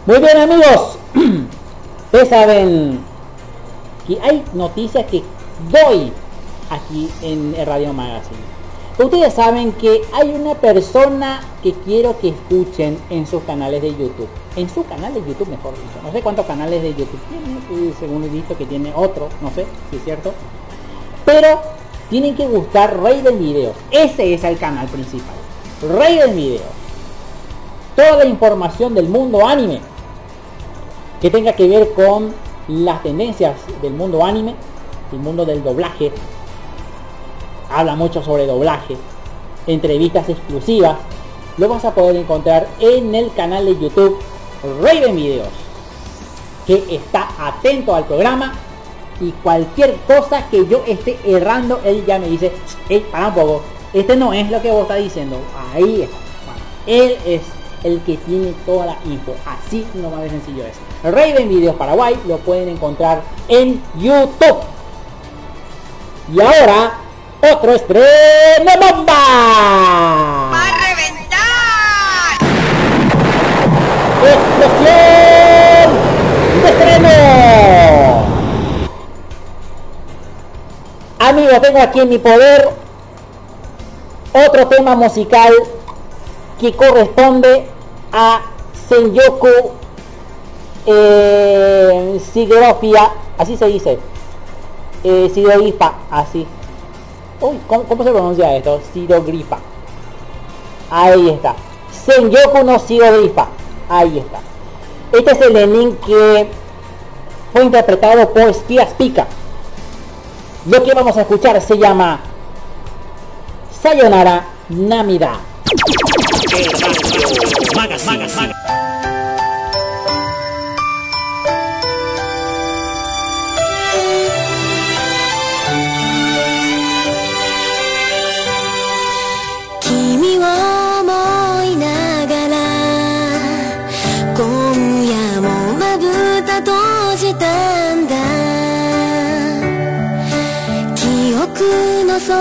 Muy bien amigos, ustedes saben que hay noticias que doy aquí en el Radio Magazine. Ustedes saben que hay una persona que quiero que escuchen en sus canales de YouTube. En su canal de YouTube, mejor dicho. No sé cuántos canales de YouTube tiene, según he visto que tiene otro, no sé si es cierto. Pero tienen que buscar Raiden Videos. Ese es el canal principal. Raiden Videos. Toda la información del mundo anime que tenga que ver con las tendencias del mundo anime, el mundo del doblaje. Habla mucho sobre doblaje, entrevistas exclusivas. Lo vas a poder encontrar en el canal de YouTube Raven Videos, que está atento al programa y cualquier cosa que yo esté errando, él ya me dice, hey, un poco, este no es lo que vos estás diciendo. Ahí está. Él es el que tiene toda la info. Así nomás de sencillo es. Raven Videos Paraguay lo pueden encontrar en YouTube. Y ahora, otro estreno bomba. ¡Va a reventar! ¡Explosión de estreno! Amigos, tengo aquí en mi poder otro tema musical que corresponde a Senyoku eh, así se dice, eh, así. ¿Cómo, cómo se pronuncia esto? Sigogrifa. Ahí está. Senyoku no Sigogrifa. Ahí está. Este es el ending que fue interpretado por Skia Pika. Lo que vamos a escuchar se llama Sayonara Namida. たんだ。記憶の空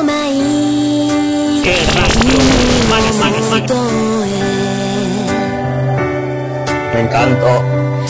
を舞い。君の元へ。Me encantó.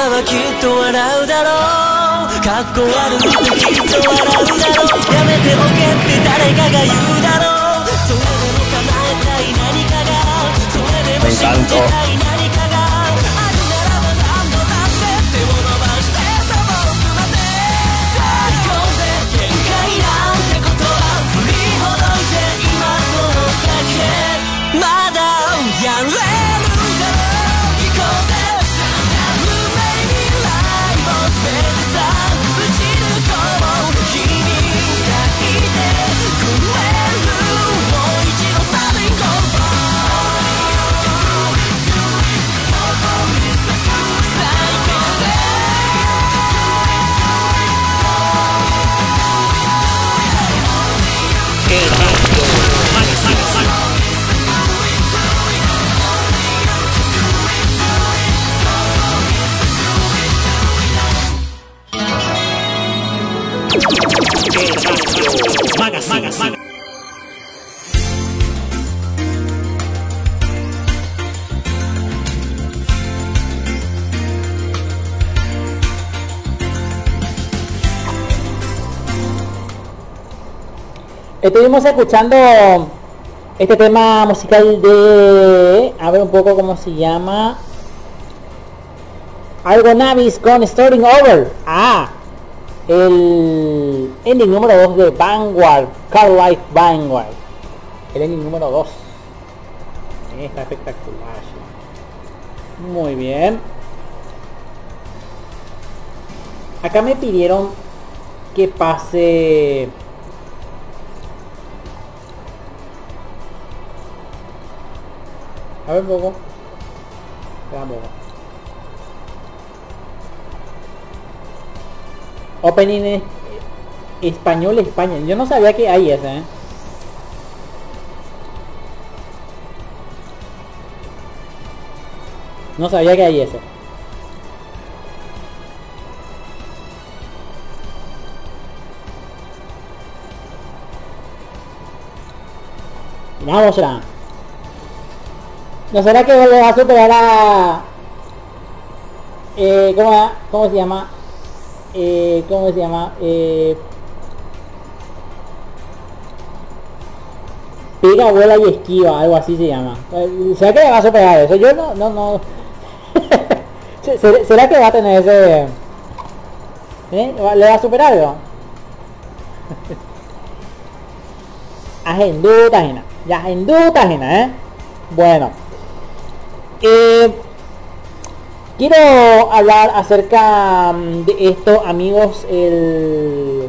誰かはきっと笑うだろう。かっこ悪いってきっと笑うだろう。やめておけって誰かが言うだろう。それでも叶えたい何かが。それでも信じたい何か Estuvimos escuchando este tema musical de... A ver un poco cómo se llama. Algo Navis con Starting Over. Ah, el ending número 2 de Vanguard, Car Life Vanguard. El ending número 2. Está espectacular. Muy bien. Acá me pidieron que pase A ver. Espera un poco. Opening es- español España. Yo no sabía que hay ese, ¿eh? No sabía que hay ese. Vamos, será. ¿No será que le va a superar a... Eh, ¿cómo, ¿Cómo se llama? Eh, ¿Cómo se llama? Eh, pega, vuela y esquiva, algo así se llama. ¿Será que le va a superar eso? Yo no, no, no. Se- ¿Será que va a tener ese... ¿Eh? ¿Le va a superar algo? Agendu tajena. Ya agendu tajena, ¿eh? Bueno. Eh, quiero hablar acerca mm, de esto, amigos. El...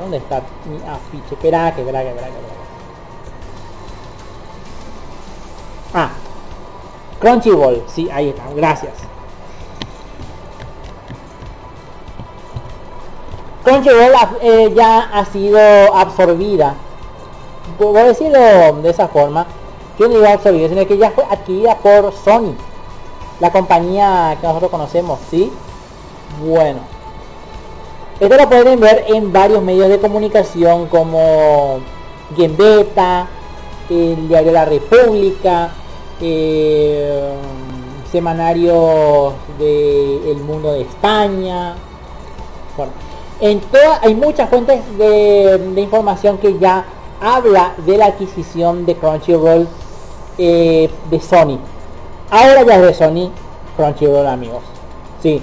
¿dónde está mi afiche? Espera, que. Ah, Crunchyroll. Sí, ahí está. Gracias. Crunchyroll eh, ya ha sido absorbida voy a decirlo de esa forma, no digo absorbida, sino que ya fue adquirida por Sony, la compañía que nosotros conocemos, ¿sí? Bueno, esto lo pueden ver en varios medios de comunicación como Gembeta, el Diario La República, eh, semanarios de El Mundo de España, bueno, en toda, hay muchas fuentes de, de información que ya habla de la adquisición de Crunchyroll eh, de Sony. Ahora ya es de Sony Crunchyroll amigos. Sí.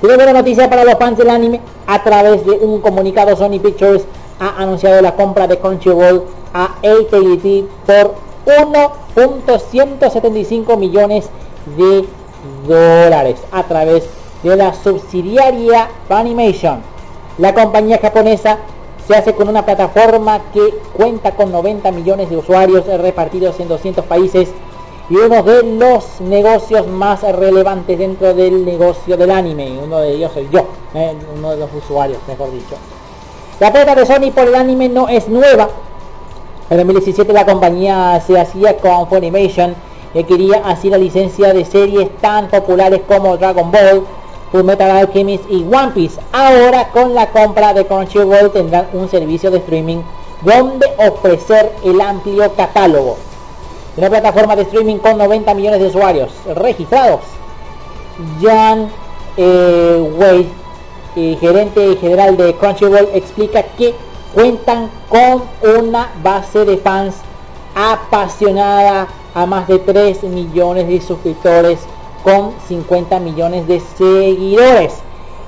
Tiene buena noticia para los fans del anime. A través de un comunicado, Sony Pictures ha anunciado la compra de Crunchyroll a AT&T por 1.175 millones de dólares a través de la subsidiaria Funimation. La compañía japonesa se hace con una plataforma que cuenta con 90 millones de usuarios repartidos en 200 países y uno de los negocios más relevantes dentro del negocio del anime. Uno de ellos soy yo, eh, uno de los usuarios, mejor dicho. La apuesta de Sony por el anime no es nueva. En 2017 la compañía se hacía con Funimation que quería así la licencia de series tan populares como Dragon Ball, Full Metal Alchemist y One Piece. Ahora con la compra de Crunchyroll tendrán un servicio de streaming donde ofrecer el amplio catálogo. Una plataforma de streaming con 90 millones de usuarios registrados. Jan eh, eh, gerente general de Crunchyroll, explica que cuentan con una base de fans apasionada a más de 3 millones de suscriptores con 50 millones de seguidores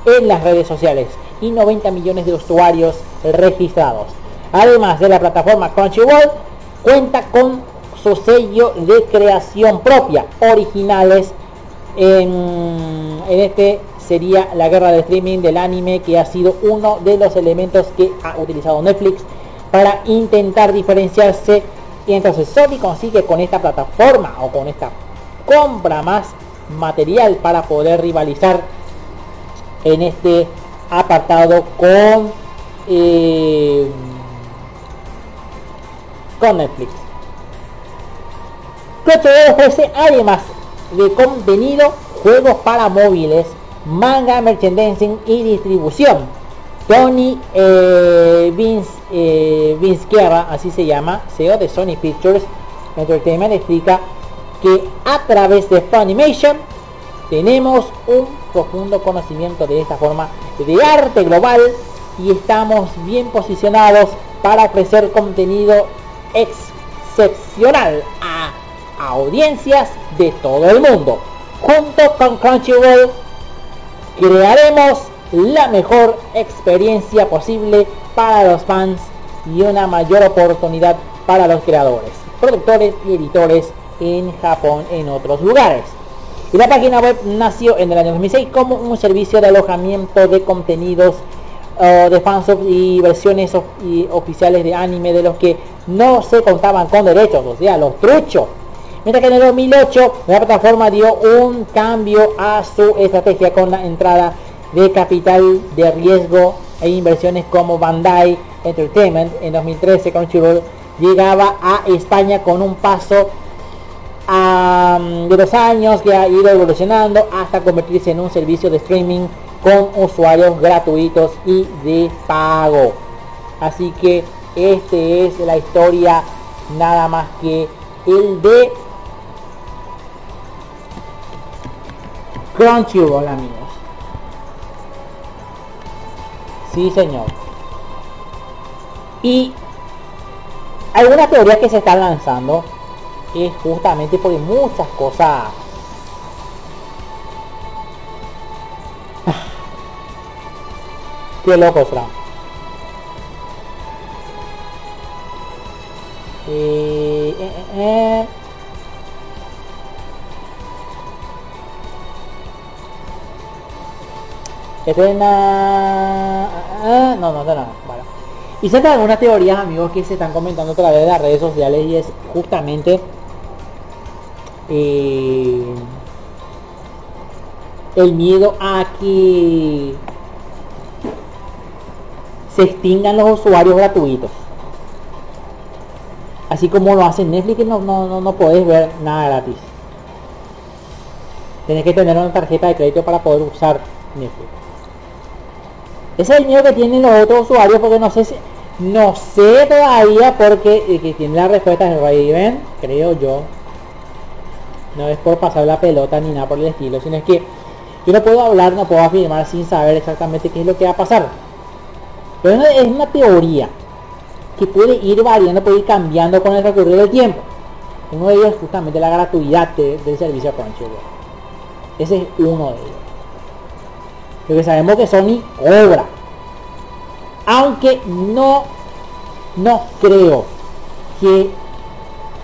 en las redes sociales y 90 millones de usuarios registrados. Además de la plataforma Crunchyroll, cuenta con su sello de creación propia, originales en, este sería la guerra de streaming del anime que ha sido uno de los elementos que ha utilizado Netflix para intentar diferenciarse y entonces Sony consigue con esta plataforma o con esta compra más material para poder rivalizar en este apartado con eh, con Netflix Crunchyroll ofrece además de contenido juegos para móviles manga, merchandising y distribución. Tony eh, Vince, eh, Vince así se llama, CEO de Sony Pictures Entertainment, explica que a través de Funimation tenemos un profundo conocimiento de esta forma de arte global y estamos bien posicionados para ofrecer contenido excepcional a audiencias de todo el mundo. Junto con Crunchyroll crearemos la mejor experiencia posible para los fans y una mayor oportunidad para los creadores, productores y editores en Japón en otros lugares. Y la página web nació en el año 2006 como un servicio de alojamiento de contenidos uh, de fansubs y versiones y oficiales de anime de los que no se contaban con derechos, o sea, los truchos. Mientras que en el 2008 la plataforma dio un cambio a su estrategia con la entrada de capital de riesgo e inversiones como Bandai Entertainment. En 2013 Crunchyroll llegaba a España con un paso um, de los años que ha ido evolucionando hasta convertirse en un servicio de streaming con usuarios gratuitos y de pago. Así que este es la historia nada más que el de Crunchyroll amigos. Sí señor. Y algunas teorías que se están lanzando es justamente porque muchas cosas Qué loco será. Eh, eh, eh, Eterna... No, no, no, no, vale. Y se algunas teorías, amigos, que se están comentando a través de las redes sociales y es justamente eh, el miedo a que se extingan los usuarios gratuitos. Así como lo hace Netflix, no, no, no, no podés ver nada gratis. Tienes que tener una tarjeta de crédito para poder usar Netflix. Ese es el miedo que tienen los otros usuarios porque no sé si... No sé todavía porque el que tiene la respuesta es Raven, creo yo. No es por pasar la pelota ni nada por el estilo, sino es que yo no puedo hablar, no puedo afirmar sin saber exactamente qué es lo que va a pasar. Pero es una teoría que puede ir variando, puede ir cambiando con el recorrido del tiempo. Uno de ellos es justamente la gratuidad de, del servicio Crunchyroll. Ese es uno de ellos. Lo que sabemos que Sony cobra. Aunque no, no creo que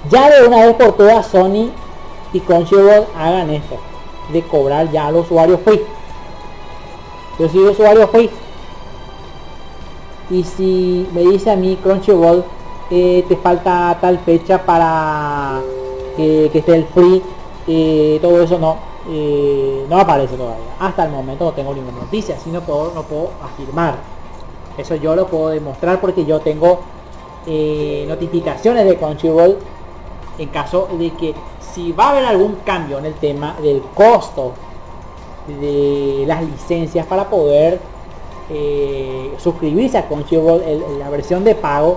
ya de una vez por todas Sony y Crunchyroll hagan esto. De cobrar ya a los usuarios free. Yo soy usuario free. Y si me dice a mí Crunchyroll, eh, te falta tal fecha para que, que esté el free, eh, todo eso no, eh, no aparece todavía. Hasta el momento no tengo ninguna noticia, así no puedo, no puedo afirmar. Eso yo lo puedo demostrar porque yo tengo eh, notificaciones de Crunchyroll en caso de que si va a haber algún cambio en el tema del costo de las licencias para poder eh, suscribirse a Crunchyroll el- la versión de pago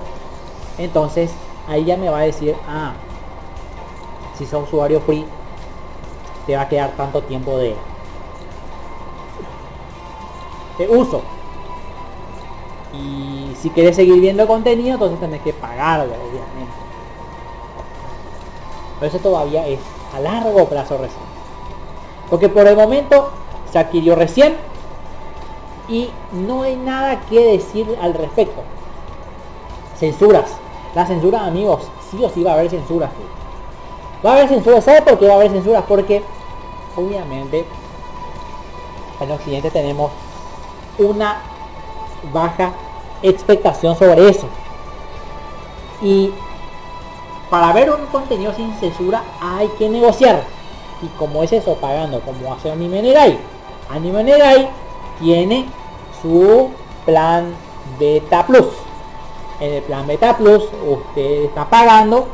entonces ahí ya me va a decir ah si sos usuario free te va a quedar tanto tiempo de de uso y si quieres seguir viendo contenido entonces tenés que pagarlo obviamente pero eso todavía es a largo plazo recién. Porque por el momento se adquirió recién y no hay nada que decir al respecto. Censuras. La censura amigos sí o sí va a haber censuras va a haber censuras ¿sabe por qué va a haber censuras? porque obviamente en occidente tenemos una baja expectación sobre eso. Y para ver un contenido sin censura hay que negociar. Y como es eso pagando como hace Anime Negai. Anime Negai tiene su plan Beta Plus. En el plan Beta Plus usted está pagando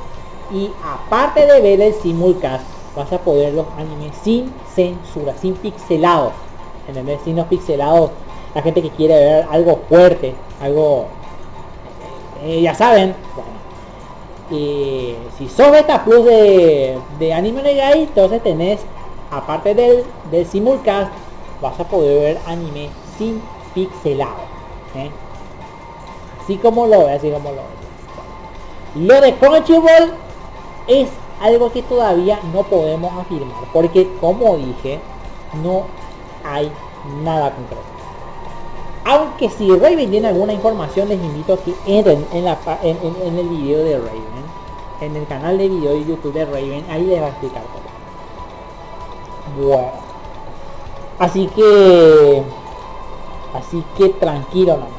y aparte de ver el simulcast vas a poder los animes sin censura sin pixelados. ¿entendés? sin los pixelados. La gente que quiere ver algo fuerte algo eh, ya saben si sos beta plus de, de anime Negai entonces tenés aparte del, simulcast vas a poder ver anime sin pixelado ¿eh? así como lo ve así como lo ve lo de Crunchyroll es algo que todavía no podemos afirmar porque como dije no hay nada concreto aunque si Raven tiene alguna información les invito a que entren en, el video de Raven en el canal de video de YouTube de Raven ahí les va a explicar todo. Bueno. Así que así que tranquilo nomás.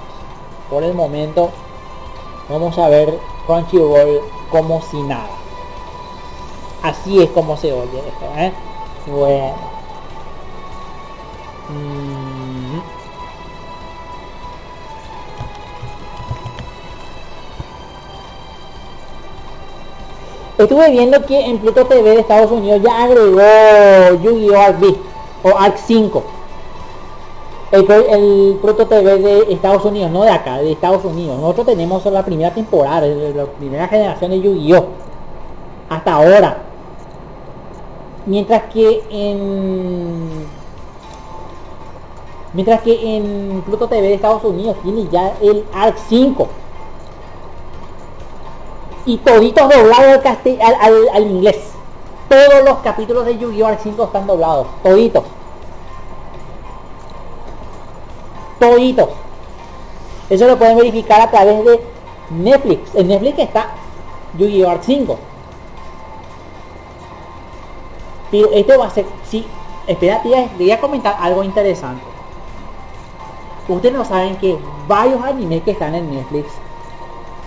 Por el momento vamos a ver Crunchyroll como si nada. Así es como se oye esto ¿eh? bueno. Mm. Estuve viendo que en Pluto TV de Estados Unidos ya agregó Yu-Gi-Oh! Arc V o Arc 5. El, Pluto TV de Estados Unidos, no de acá, de Estados Unidos. Nosotros tenemos la primera temporada, la primera generación de Yu-Gi-Oh! Hasta ahora. Mientras que en Mientras que en Pluto TV de Estados Unidos tiene ya el ARC 5. Y toditos doblados al, al, al- inglés. Todos los capítulos de Yu-Gi-Oh! ARC 5 están doblados. Toditos. Toditos. Eso lo pueden verificar a través de Netflix. En Netflix está Yu-Gi-Oh! ARC 5. Pero esto va a ser... Sí, espera, te voy a- te voy a comentar algo interesante. Ustedes no saben que varios animes que están en Netflix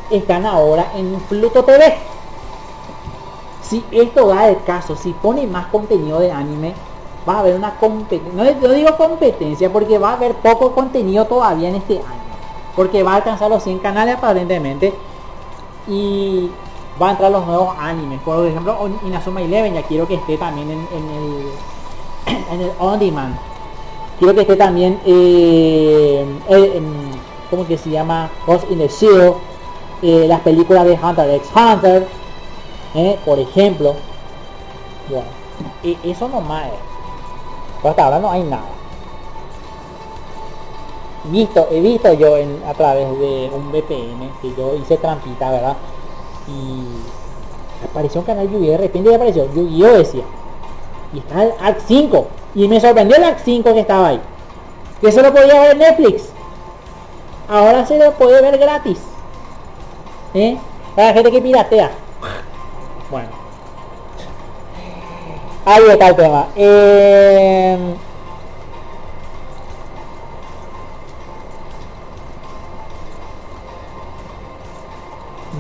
están ahora en Pluto TV. Si esto da el caso, si pone más contenido de anime, va a haber una competencia. No, no digo competencia porque va a haber poco contenido todavía en este año. Porque va a alcanzar los 100 canales aparentemente. Y va a entrar los nuevos animes. Por ejemplo, Inazuma Eleven ya quiero que esté también en, en el, en el On Demand. Quiero que esté también, eh, ¿cómo que se llama? Ghost in the. Eh, las películas de Hunter x Hunter. eh, por ejemplo. Bueno, y eso nomás es. Pero hasta ahora no hay nada. Visto, he visto yo en, a través de un VPN que yo hice trampita, ¿verdad? Y apareció un canal Yu-Gi-Oh! De repente apareció Yu-Gi-Oh! decía. Y está el Arc 5. Y me sorprendió el Arc 5 que estaba ahí. Que se lo podía ver Netflix. Ahora se lo puede ver gratis. ¿Eh? La gente que piratea. Bueno. Ahí está el tema. Eh,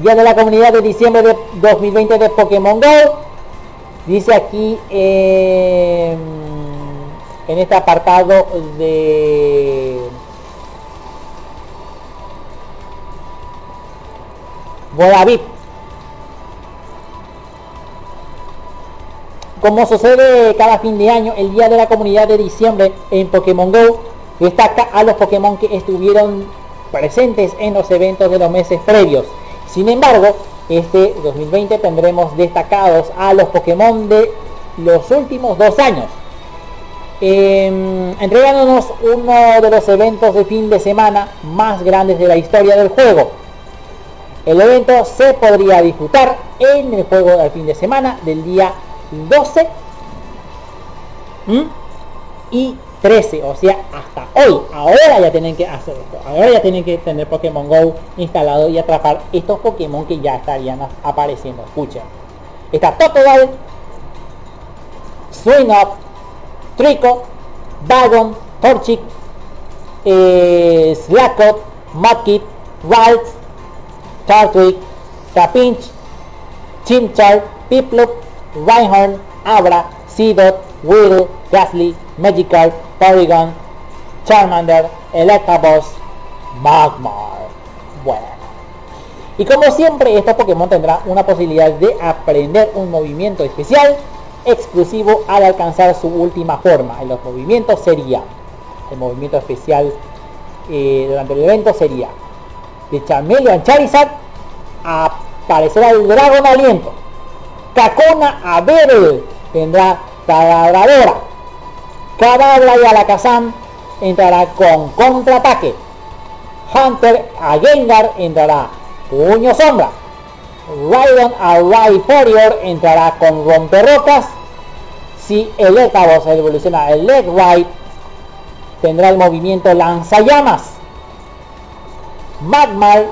Día de la Comunidad de diciembre de 2020 de Pokémon Go. Dice aquí eh, en este apartado de Como sucede cada fin de año, el Día de la Comunidad de diciembre en Pokémon Go destaca a los Pokémon que estuvieron presentes en los eventos de los meses previos. Sin embargo, este 2020 tendremos destacados a los Pokémon de los últimos dos años. Eh, entregándonos uno de los eventos de fin de semana más grandes de la historia del juego. El evento se podría disfrutar en el juego del fin de semana del día 12 ¿m? y 13, o sea, hasta hoy. Ahora ya tienen que hacer esto. Ahora ya tienen que tener Pokémon Go instalado y atrapar estos Pokémon que ya estarían apareciendo. Escuchen. Está Totodile, Swing Up, Trico, Bagon, Torchic, eh, Slackot, Mudkip, Tartwig, Trapinch, Chimchar, Piplup, Reinhardt, Abra, Seedot, Whirl, Gasly, Magikarp, Porygon, Charmander, Electabuzz, Magmar. Bueno. Y como siempre, estos Pokémon tendrán una posibilidad de aprender un movimiento especial exclusivo al alcanzar su última forma. En los movimientos sería, el movimiento especial eh, durante el evento sería de Charmeleon Charizard aparecerá el Dragón Aliento. Kakona a Beryl tendrá Taladradora. Kadabra y Alakazam entrará con contraataque. Hunter a Gengar entrará Puño Sombra. Raidon a Rhyperior entrará con Romperrocas. Si el Etabos evoluciona el Leg Ride, tendrá el movimiento Lanzallamas. Magmar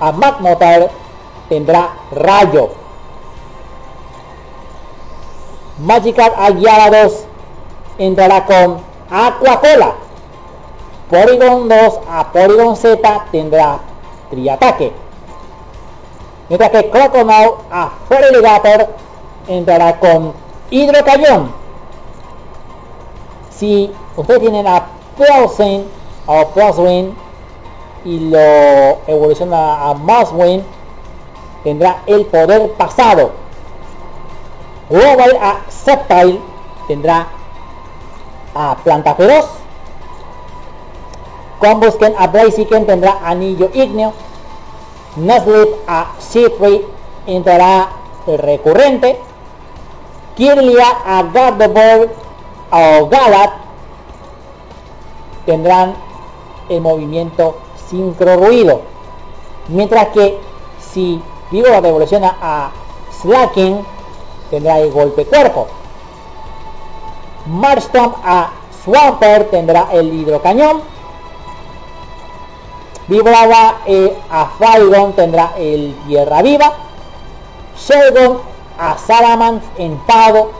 a Magmotar tendrá Rayo. Magikarp a Gyarados entrará con Aqua Cola. Porygon 2 a Porygon Z tendrá Triataque. Mientras que Crocodile a Feraligatr entrará con Hidrocañón. Si ustedes tienen a Pulsing o Pulsewin y lo evoluciona a Mosswin, tendrá el poder pasado. Global a Sceptile tendrá a Planta Feroz. Combusken a Blaziken tendrá Anillo Igneo. Nuzlocke a Shiftry entrará recurrente. Kirlia a Gardevoir o Galat tendrán el movimiento sincro ruido. Mientras que si Vigor evoluciona a Slacking tendrá el golpe cuerpo. Marstomp a Swampert tendrá el hidrocañón. Vibrava eh, a Flygon tendrá el tierra viva. Sheldon a Salamence enfado.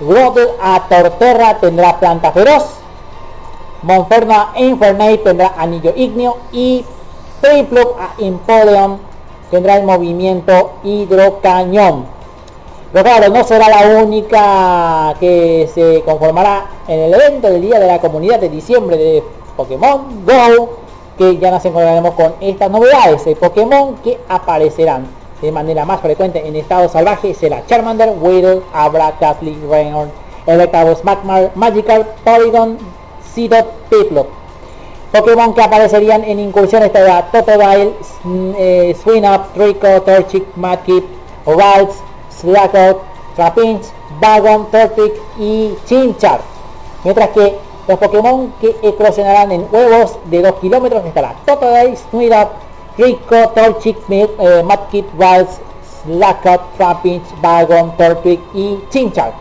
Grotle a Torterra tendrá planta feroz. Monferno a Infernate tendrá anillo igneo. Y Piplup a tendrá el movimiento hidrocañón. Pero claro, no será la única que se conformará en el evento del Día de la Comunidad de diciembre de Pokémon GO, que ya nos encontraremos con estas novedades de Pokémon que aparecerán de manera más frecuente en estado salvaje será Charmander, Weedle, Abra, Gastly, Reinhardt, Electabuzz, Magmar, Magikarp, Seedot, Piplup. Pokémon que aparecerían en incursión estará Totodile, mm, eh, Swinub, Trico, Torchic, Mudkip, Ralts, Slackout, Trapinch, Bagon, Tortic y Chinchar. Mientras que los Pokémon que eclosionarán en huevos de 2 kilómetros estará Totodile, Swinub, Trico, Torchic, eh, Mudkip, Ralts, Slackout, Trapinch, Bagon, Tortic y Chinchar.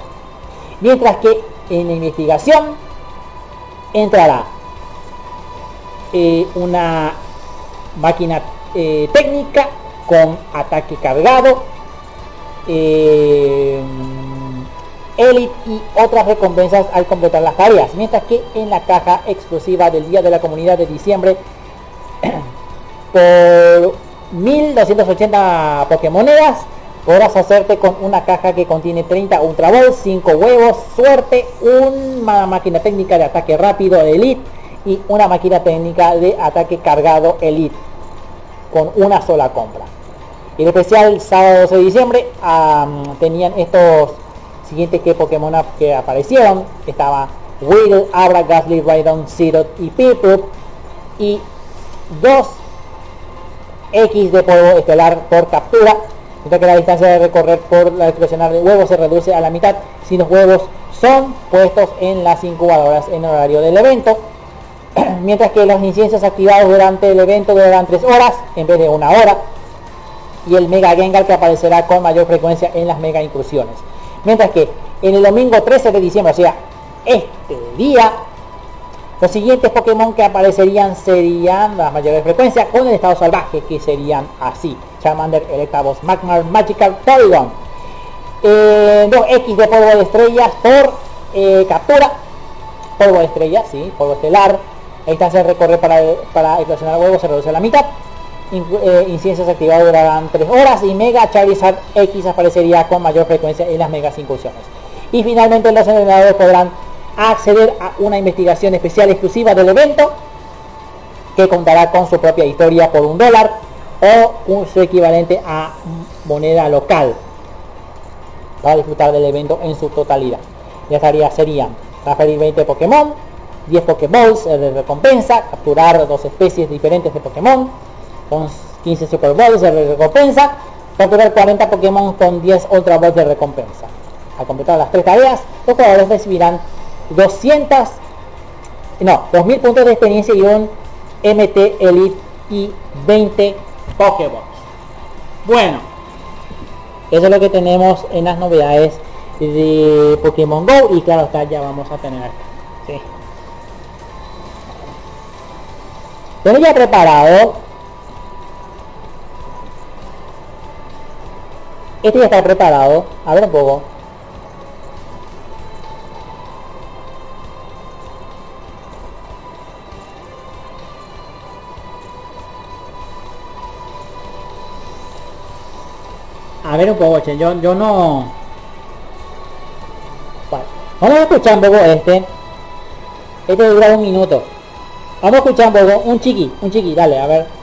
Mientras que en la investigación entrará eh, una máquina eh, técnica con ataque cargado, eh, Elite y otras recompensas al completar las tareas. Mientras que en la caja exclusiva del Día de la Comunidad de diciembre, por 1280 Pokémonedas, podrás hacerte con una caja que contiene 30 Ultra Balls, 5 huevos, suerte, una máquina técnica de ataque rápido Elite y una máquina técnica de ataque cargado Elite con una sola compra. El especial sábado 12 de diciembre tenían estos siguientes que Pokémon que aparecieron. Estaba Weedle, Abra, Gasly, Raidon, Zero y Piplup. Y dos X de polvo estelar por captura. Mientras que la distancia de recorrer por la explosionar de huevos se reduce a la mitad si los huevos son puestos en las incubadoras en horario del evento. Mientras que los inciensos activados durante el evento durarán 3 horas en vez de una hora. Y el Mega Gengar que aparecerá con mayor frecuencia en las mega incursiones. Mientras que en el domingo 13 de diciembre, o sea, este día, los siguientes Pokémon que aparecerían serían la mayor frecuencia con el estado salvaje, que serían así. Charmander, Electabuzz, Magmar, Magical, Porygon. Eh, 2X de polvo de estrellas por eh, captura. Polvo de estrellas, sí, polvo estelar. La distancia de recorrer para, para eclosionar huevos se reduce a la mitad. In- eh, activados durarán 3 horas y Mega Charizard X aparecería con mayor frecuencia en las megas incursiones. Y finalmente los entrenadores podrán acceder a una investigación especial exclusiva del evento que contará con su propia historia por un dólar o un, su equivalente a moneda local para disfrutar del evento en su totalidad. Las tareas serían transferir 20 Pokémon, 10 Pokéballs eh, de recompensa, capturar dos especies diferentes de Pokémon, con 15 Super Balls de recompensa, capturar 40 Pokémon con 10 Ultra Balls de recompensa. Al completar las tres tareas, los jugadores recibirán 200, no, 2000 puntos de experiencia y un MT Elite y 20 Pokéballs. Bueno, eso es lo que tenemos en las novedades de Pokémon Go y claro acá ya vamos a tener. Sí. Tengo ya preparado. Este ya está preparado. A ver un poco. A ver un poco, che, yo, yo no... Vamos a escuchar un poco este. Este dura un minuto. Vamos a escuchar un poco, un chiqui, un chiqui, dale, a ver.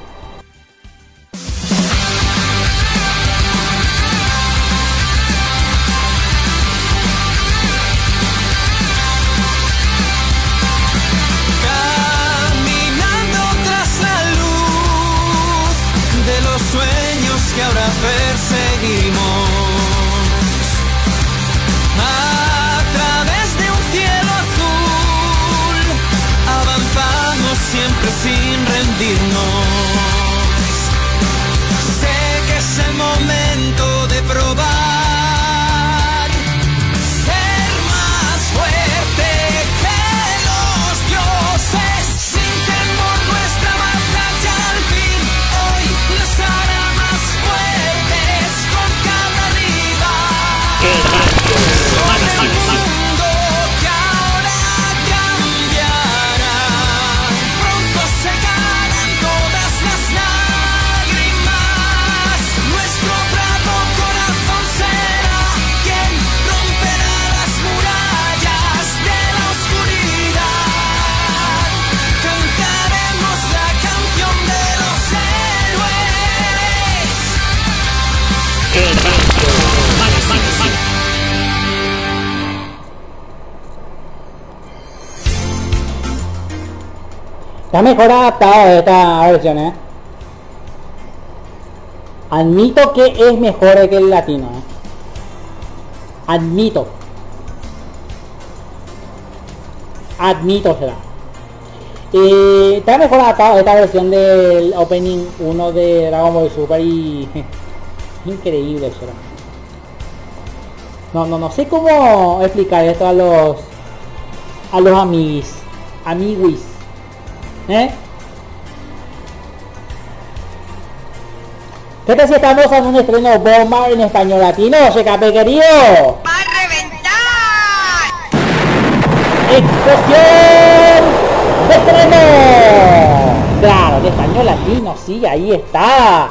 Está mejor adaptado esta versión, eh. Admito que es mejor que el latino, eh. Admito. Admito será. Eh, está mejor adaptado esta versión del opening 1 de Dragon Ball Super y increíble será. No, no, no sé cómo explicar esto a los a los amis amiguis. ¿Eh? ¿Qué tal si estamos en un estreno bomba en español latino, Checape querido? ¡Va a reventar! ¡Explosión! ¡De estreno! Claro, de español latino, sí, ahí está.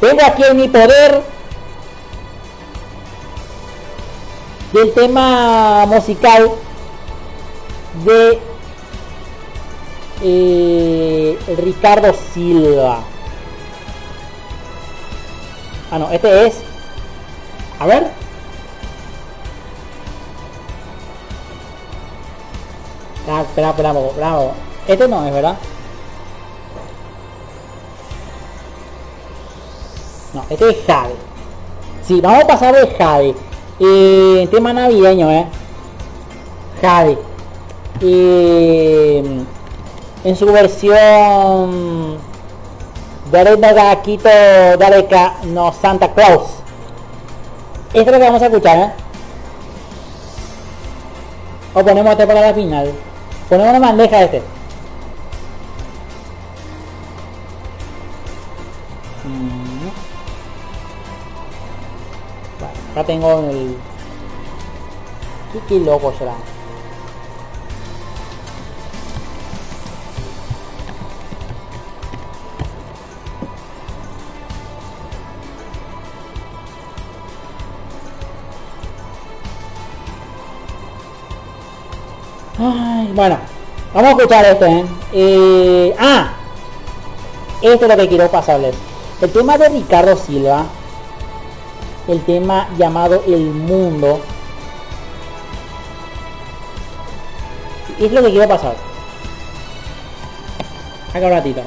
Tengo aquí en mi poder del tema musical de eh, Ricardo Silva. Ah, no, este es. A ver. Ah, espera, espera, bravo, bravo. Este no es, ¿verdad? No, este es Jade. Sí, vamos a pasar de Jade. Eh, tema navideño, ¿eh? Jade. Eh, en su versión Dareda Gaquito Dareka no Santa Claus. Esto es lo que vamos a escuchar, ¿eh? O ponemos este para la final. Ponemos una bandeja este. Mm. Acá tengo el... ¿Qué, qué loco será? Bueno, vamos a escuchar esto, ¿eh? Ah, esto es lo que quiero pasarles. El tema de Ricardo Silva, el tema llamado El Mundo, es lo que quiero pasar. Acá un ratito.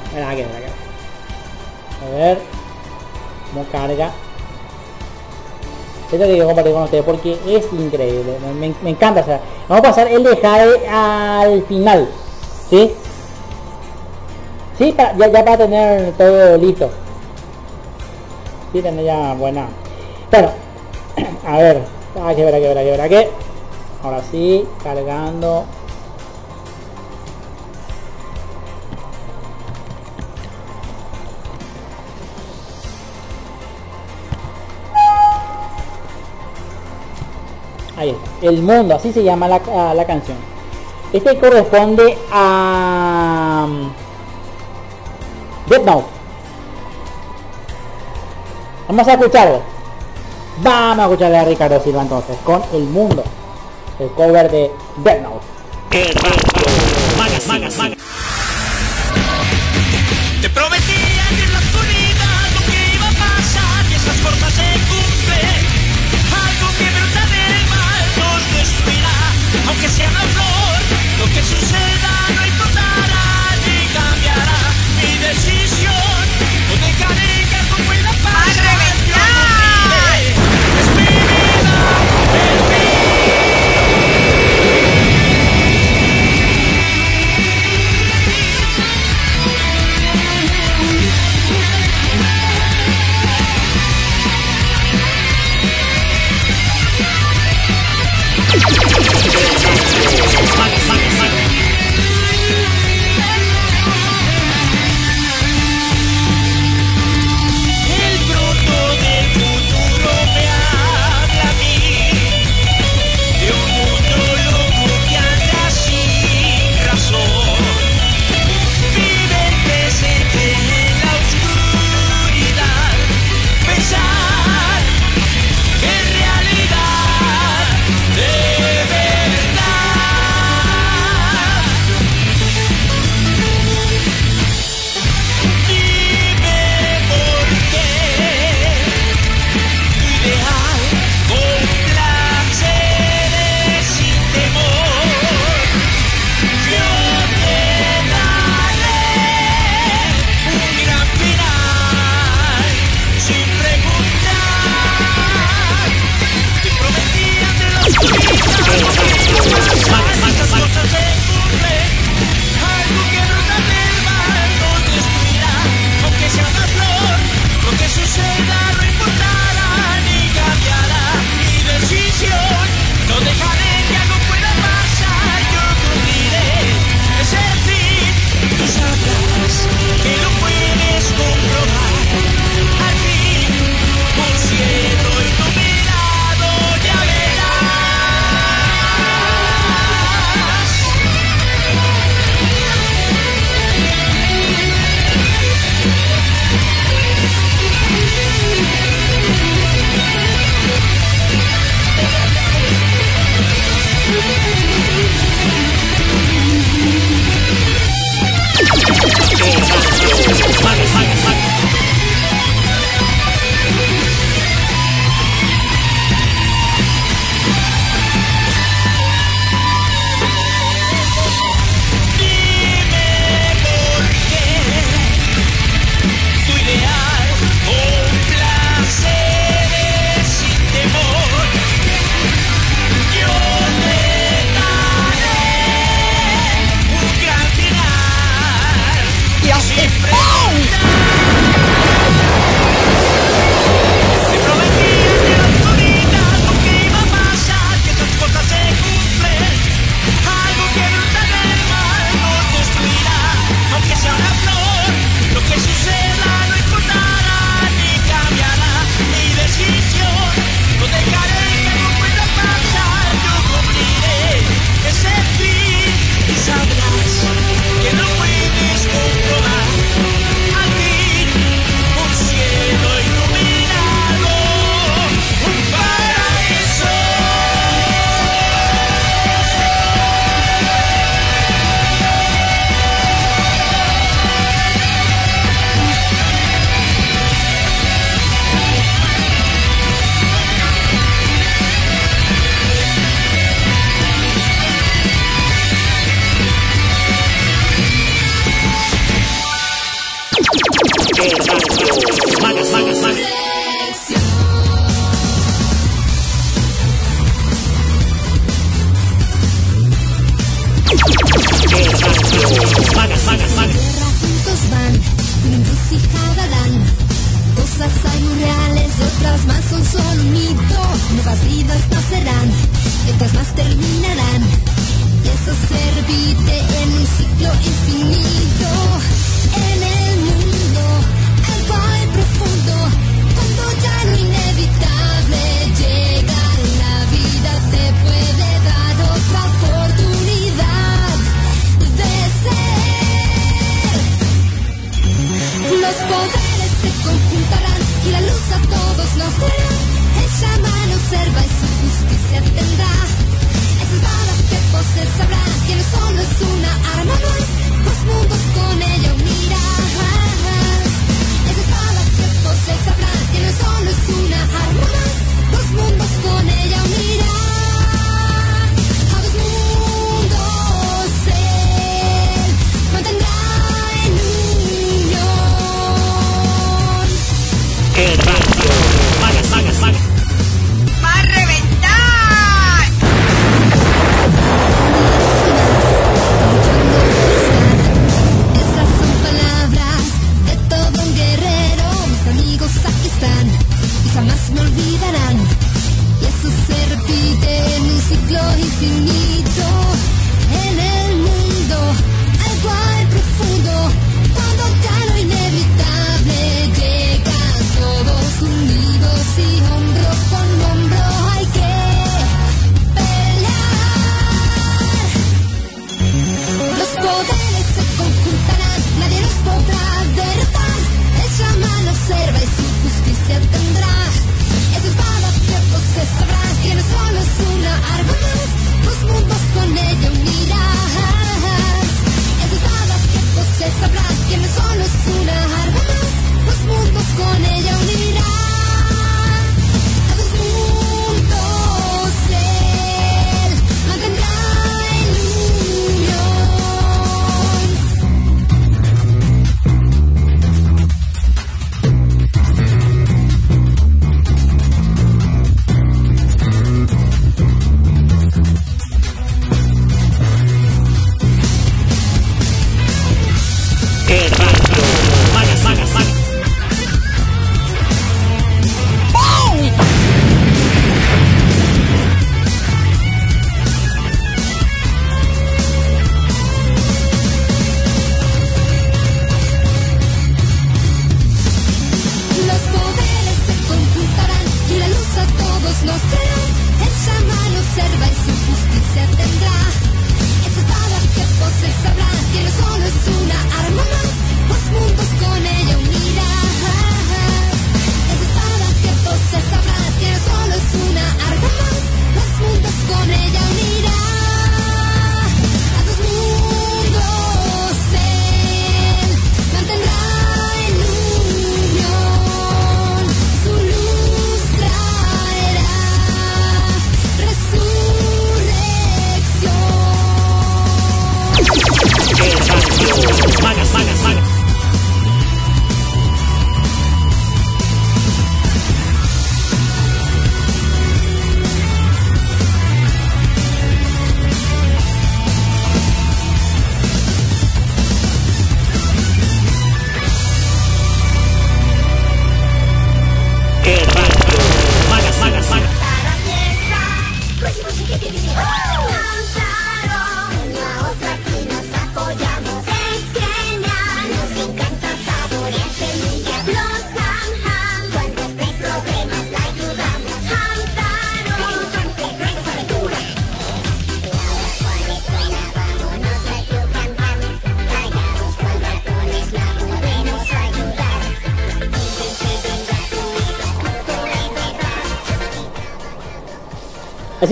A ver, carga. Esto que compartir con ustedes porque es increíble, me, encanta. o vamos a pasar el de Jade al final, ¿sí? Sí, ya, ya para tener todo listo. Sí, tener ya buena. Bueno, a ver, hay que ver, hay que ver, que ver, que. Ahora sí, cargando. El mundo, así se llama la, a la canción. Este corresponde a um, Death. Vamos a escucharlo. Vamos a escucharle a Ricardo Silva entonces con El Mundo. El cover de Death terminarán. Y eso se en un ciclo infinito. En el todos nos. Ella mano observa y su justicia tendrá. Esa espada que posee sabrá que no solo es una arma los mundos con ella unirás. Esa espada que posee sabrá que no solo es una arma los mundos con ella unirá.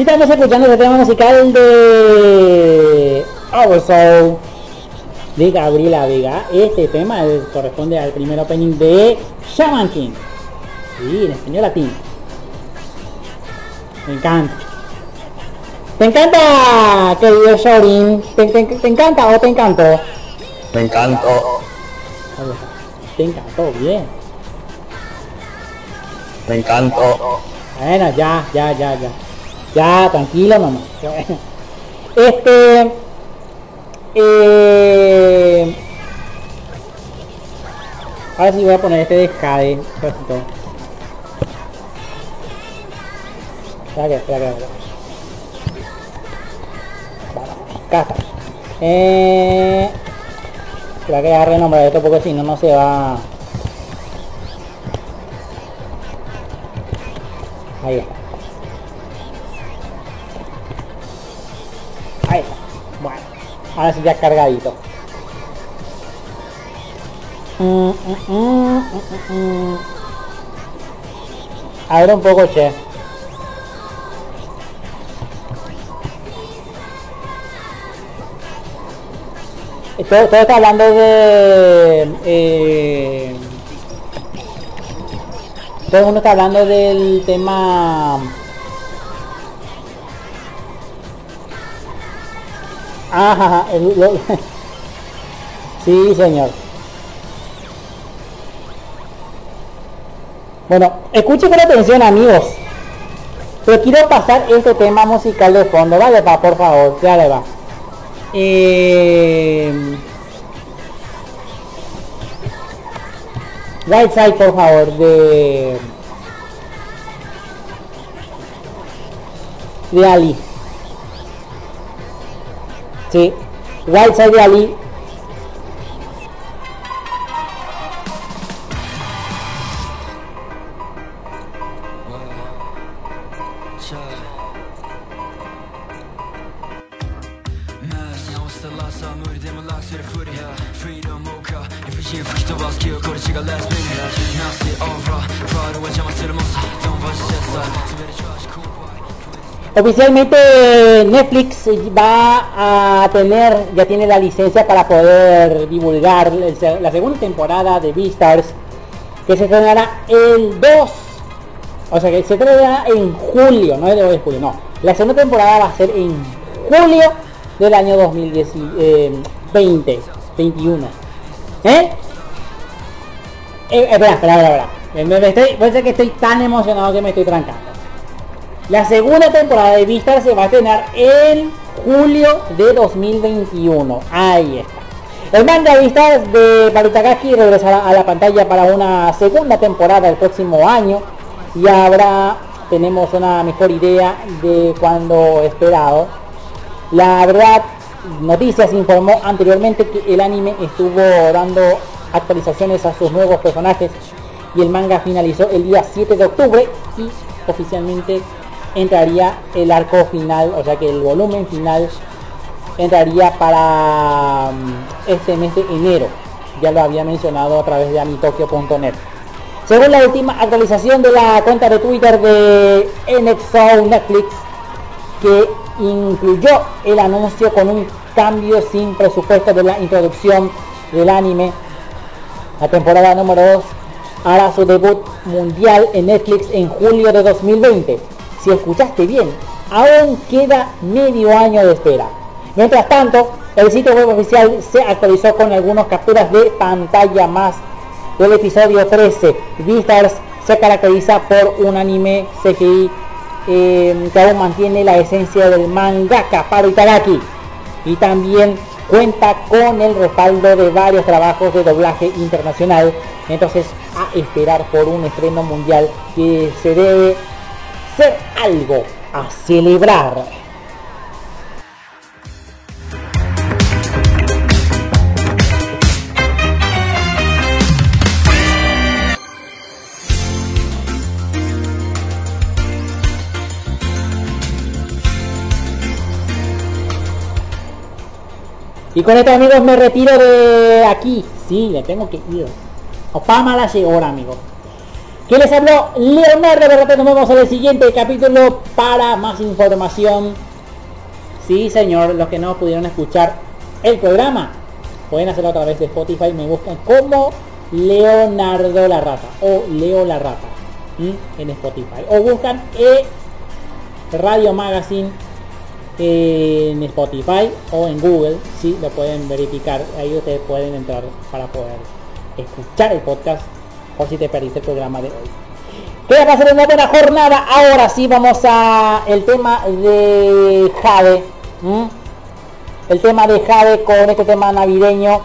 Así estamos escuchando el tema musical de Our Soul de Gabriela Vega. Este tema corresponde al primer opening de Shaman King. Sí, en español latino. Me encanta. ¿Te encanta, querido Shorin? ¿Te, te, te encanta o te encantó? Me encantó. Te encantó, bien. Me encantó. Bueno, ya, ya, ya, ya. Ya. Qué bueno. Este. Eh, ahora sí voy a poner este descade. Espera, espera, espera. Vale. Eh, espera que voy a renombrar esto porque si no, no se va. Ahí está. Ahora sí ya cargadito. Mm. A ver un poco, che. Todo, todo está hablando de... eh, todo el mundo está hablando del tema... Ajá, el- lo- sí, señor. Bueno, escuchen con atención, amigos. Pero quiero pasar este tema musical de fondo. Vale, va, por favor. Ya le va. Eh... Right side, por favor, de... De Ali. Sí. Right side de Ali. Oficialmente Netflix va a tener, ya tiene la licencia para poder divulgar el la segunda temporada de Beastars que se estrenará el 2, o sea que se estrenará en julio, no es de hoy de julio, no. La segunda temporada va a ser en julio del año 2020, 21. ¿Eh? Eh, espera, espera, espera, espera. Me, estoy, puede que estoy tan emocionado que me estoy trancando. La segunda temporada de Vistar se va a estrenar en julio de 2021. Ahí está. El manga Vistar de Barutakaki regresará a la pantalla para una segunda temporada el próximo año y habrá tenemos una mejor idea de cuando esperado. La verdad, Noticias informó anteriormente que el anime estuvo dando actualizaciones a sus nuevos personajes y el manga finalizó el día 7 de octubre y oficialmente entraría el arco final, o sea que el volumen final entraría para mm, este mes de enero. Ya lo había mencionado a través de amitokyo.net. Según la última actualización de la cuenta de Twitter de NXO Netflix, que incluyó el anuncio con un cambio sin presupuesto de la introducción del anime. La temporada número 2 hará su debut mundial en Netflix en julio de 2020. Si escuchaste bien, aún queda medio año de espera. Mientras tanto, el sitio web oficial se actualizó con algunas capturas de pantalla más del episodio 13. Beastars se caracteriza por un anime CGI eh, que aún mantiene la esencia del mangaka Paro Itagaki y también cuenta con el respaldo de varios trabajos de doblaje internacional entonces a esperar por un estreno mundial que se debe algo a celebrar Y con esto amigos me retiro de aquí. Sí, le tengo que ir. Opama la ahora amigos. ¿Quién les habló? Leonardo Berrata. Nos vemos en el siguiente capítulo para más información. Sí, señor, los que no pudieron escuchar el programa pueden hacerlo a través de Spotify. Me buscan como Leonardo la Rata o Leo la Rata en Spotify. O buscan eh, Radio Magazine en Spotify o en Google, sí, lo pueden verificar, ahí ustedes pueden entrar para poder escuchar el podcast si te perdiste el programa de hoy. Que va a ser una buena jornada. Ahora sí vamos a el tema de Jade. El tema de Jade con este tema navideño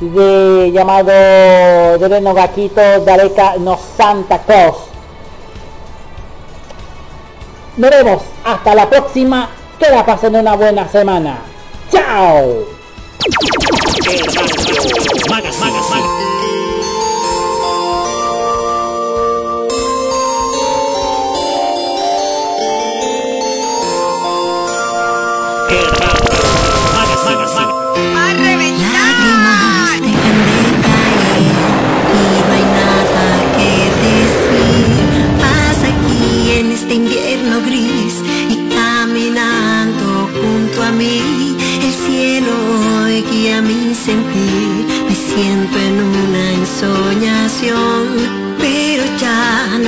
de llamado Doreno Gaquito Dareka no Santa Claus. Nos vemos hasta la próxima. Que la pasen una buena semana. ¡Chao!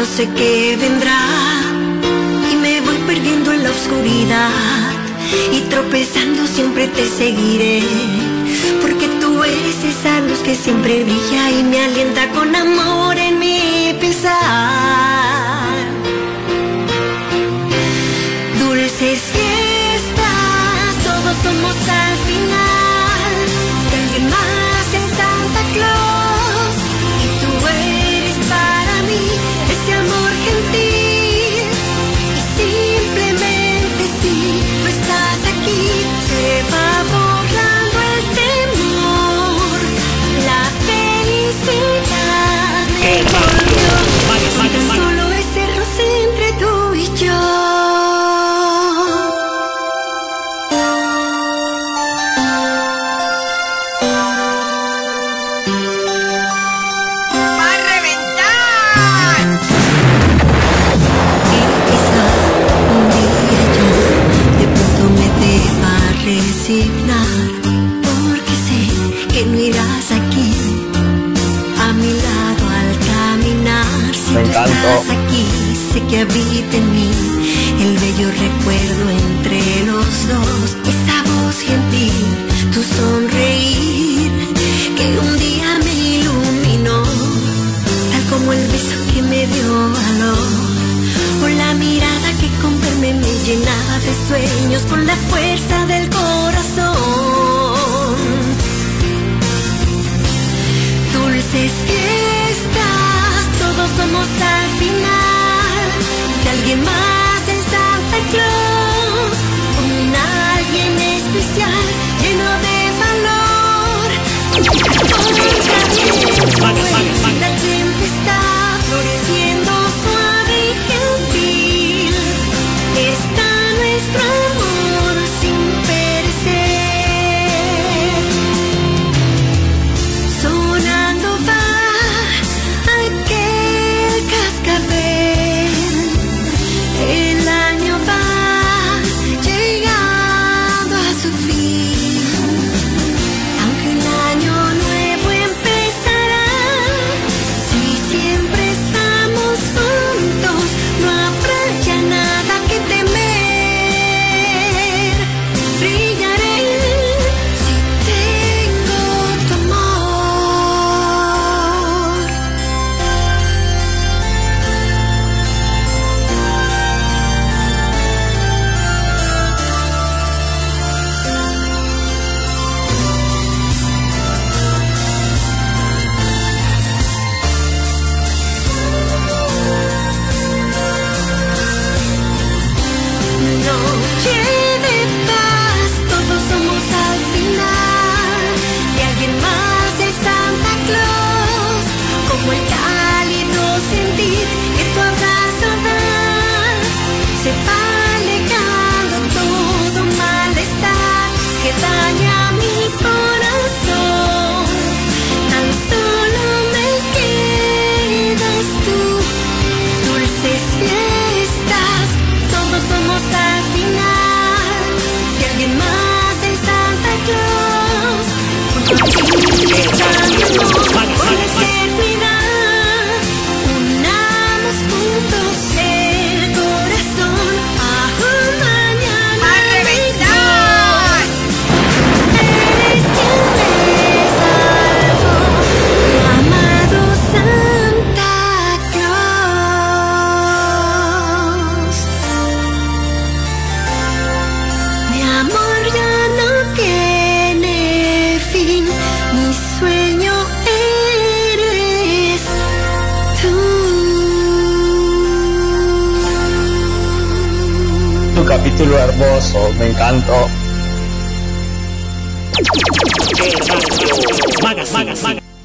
no sé qué vendrá. Y me voy perdiendo en la oscuridad. Y tropezando siempre te seguiré. Porque tú eres esa luz que siempre brilla y me alienta con amor en mi pisar.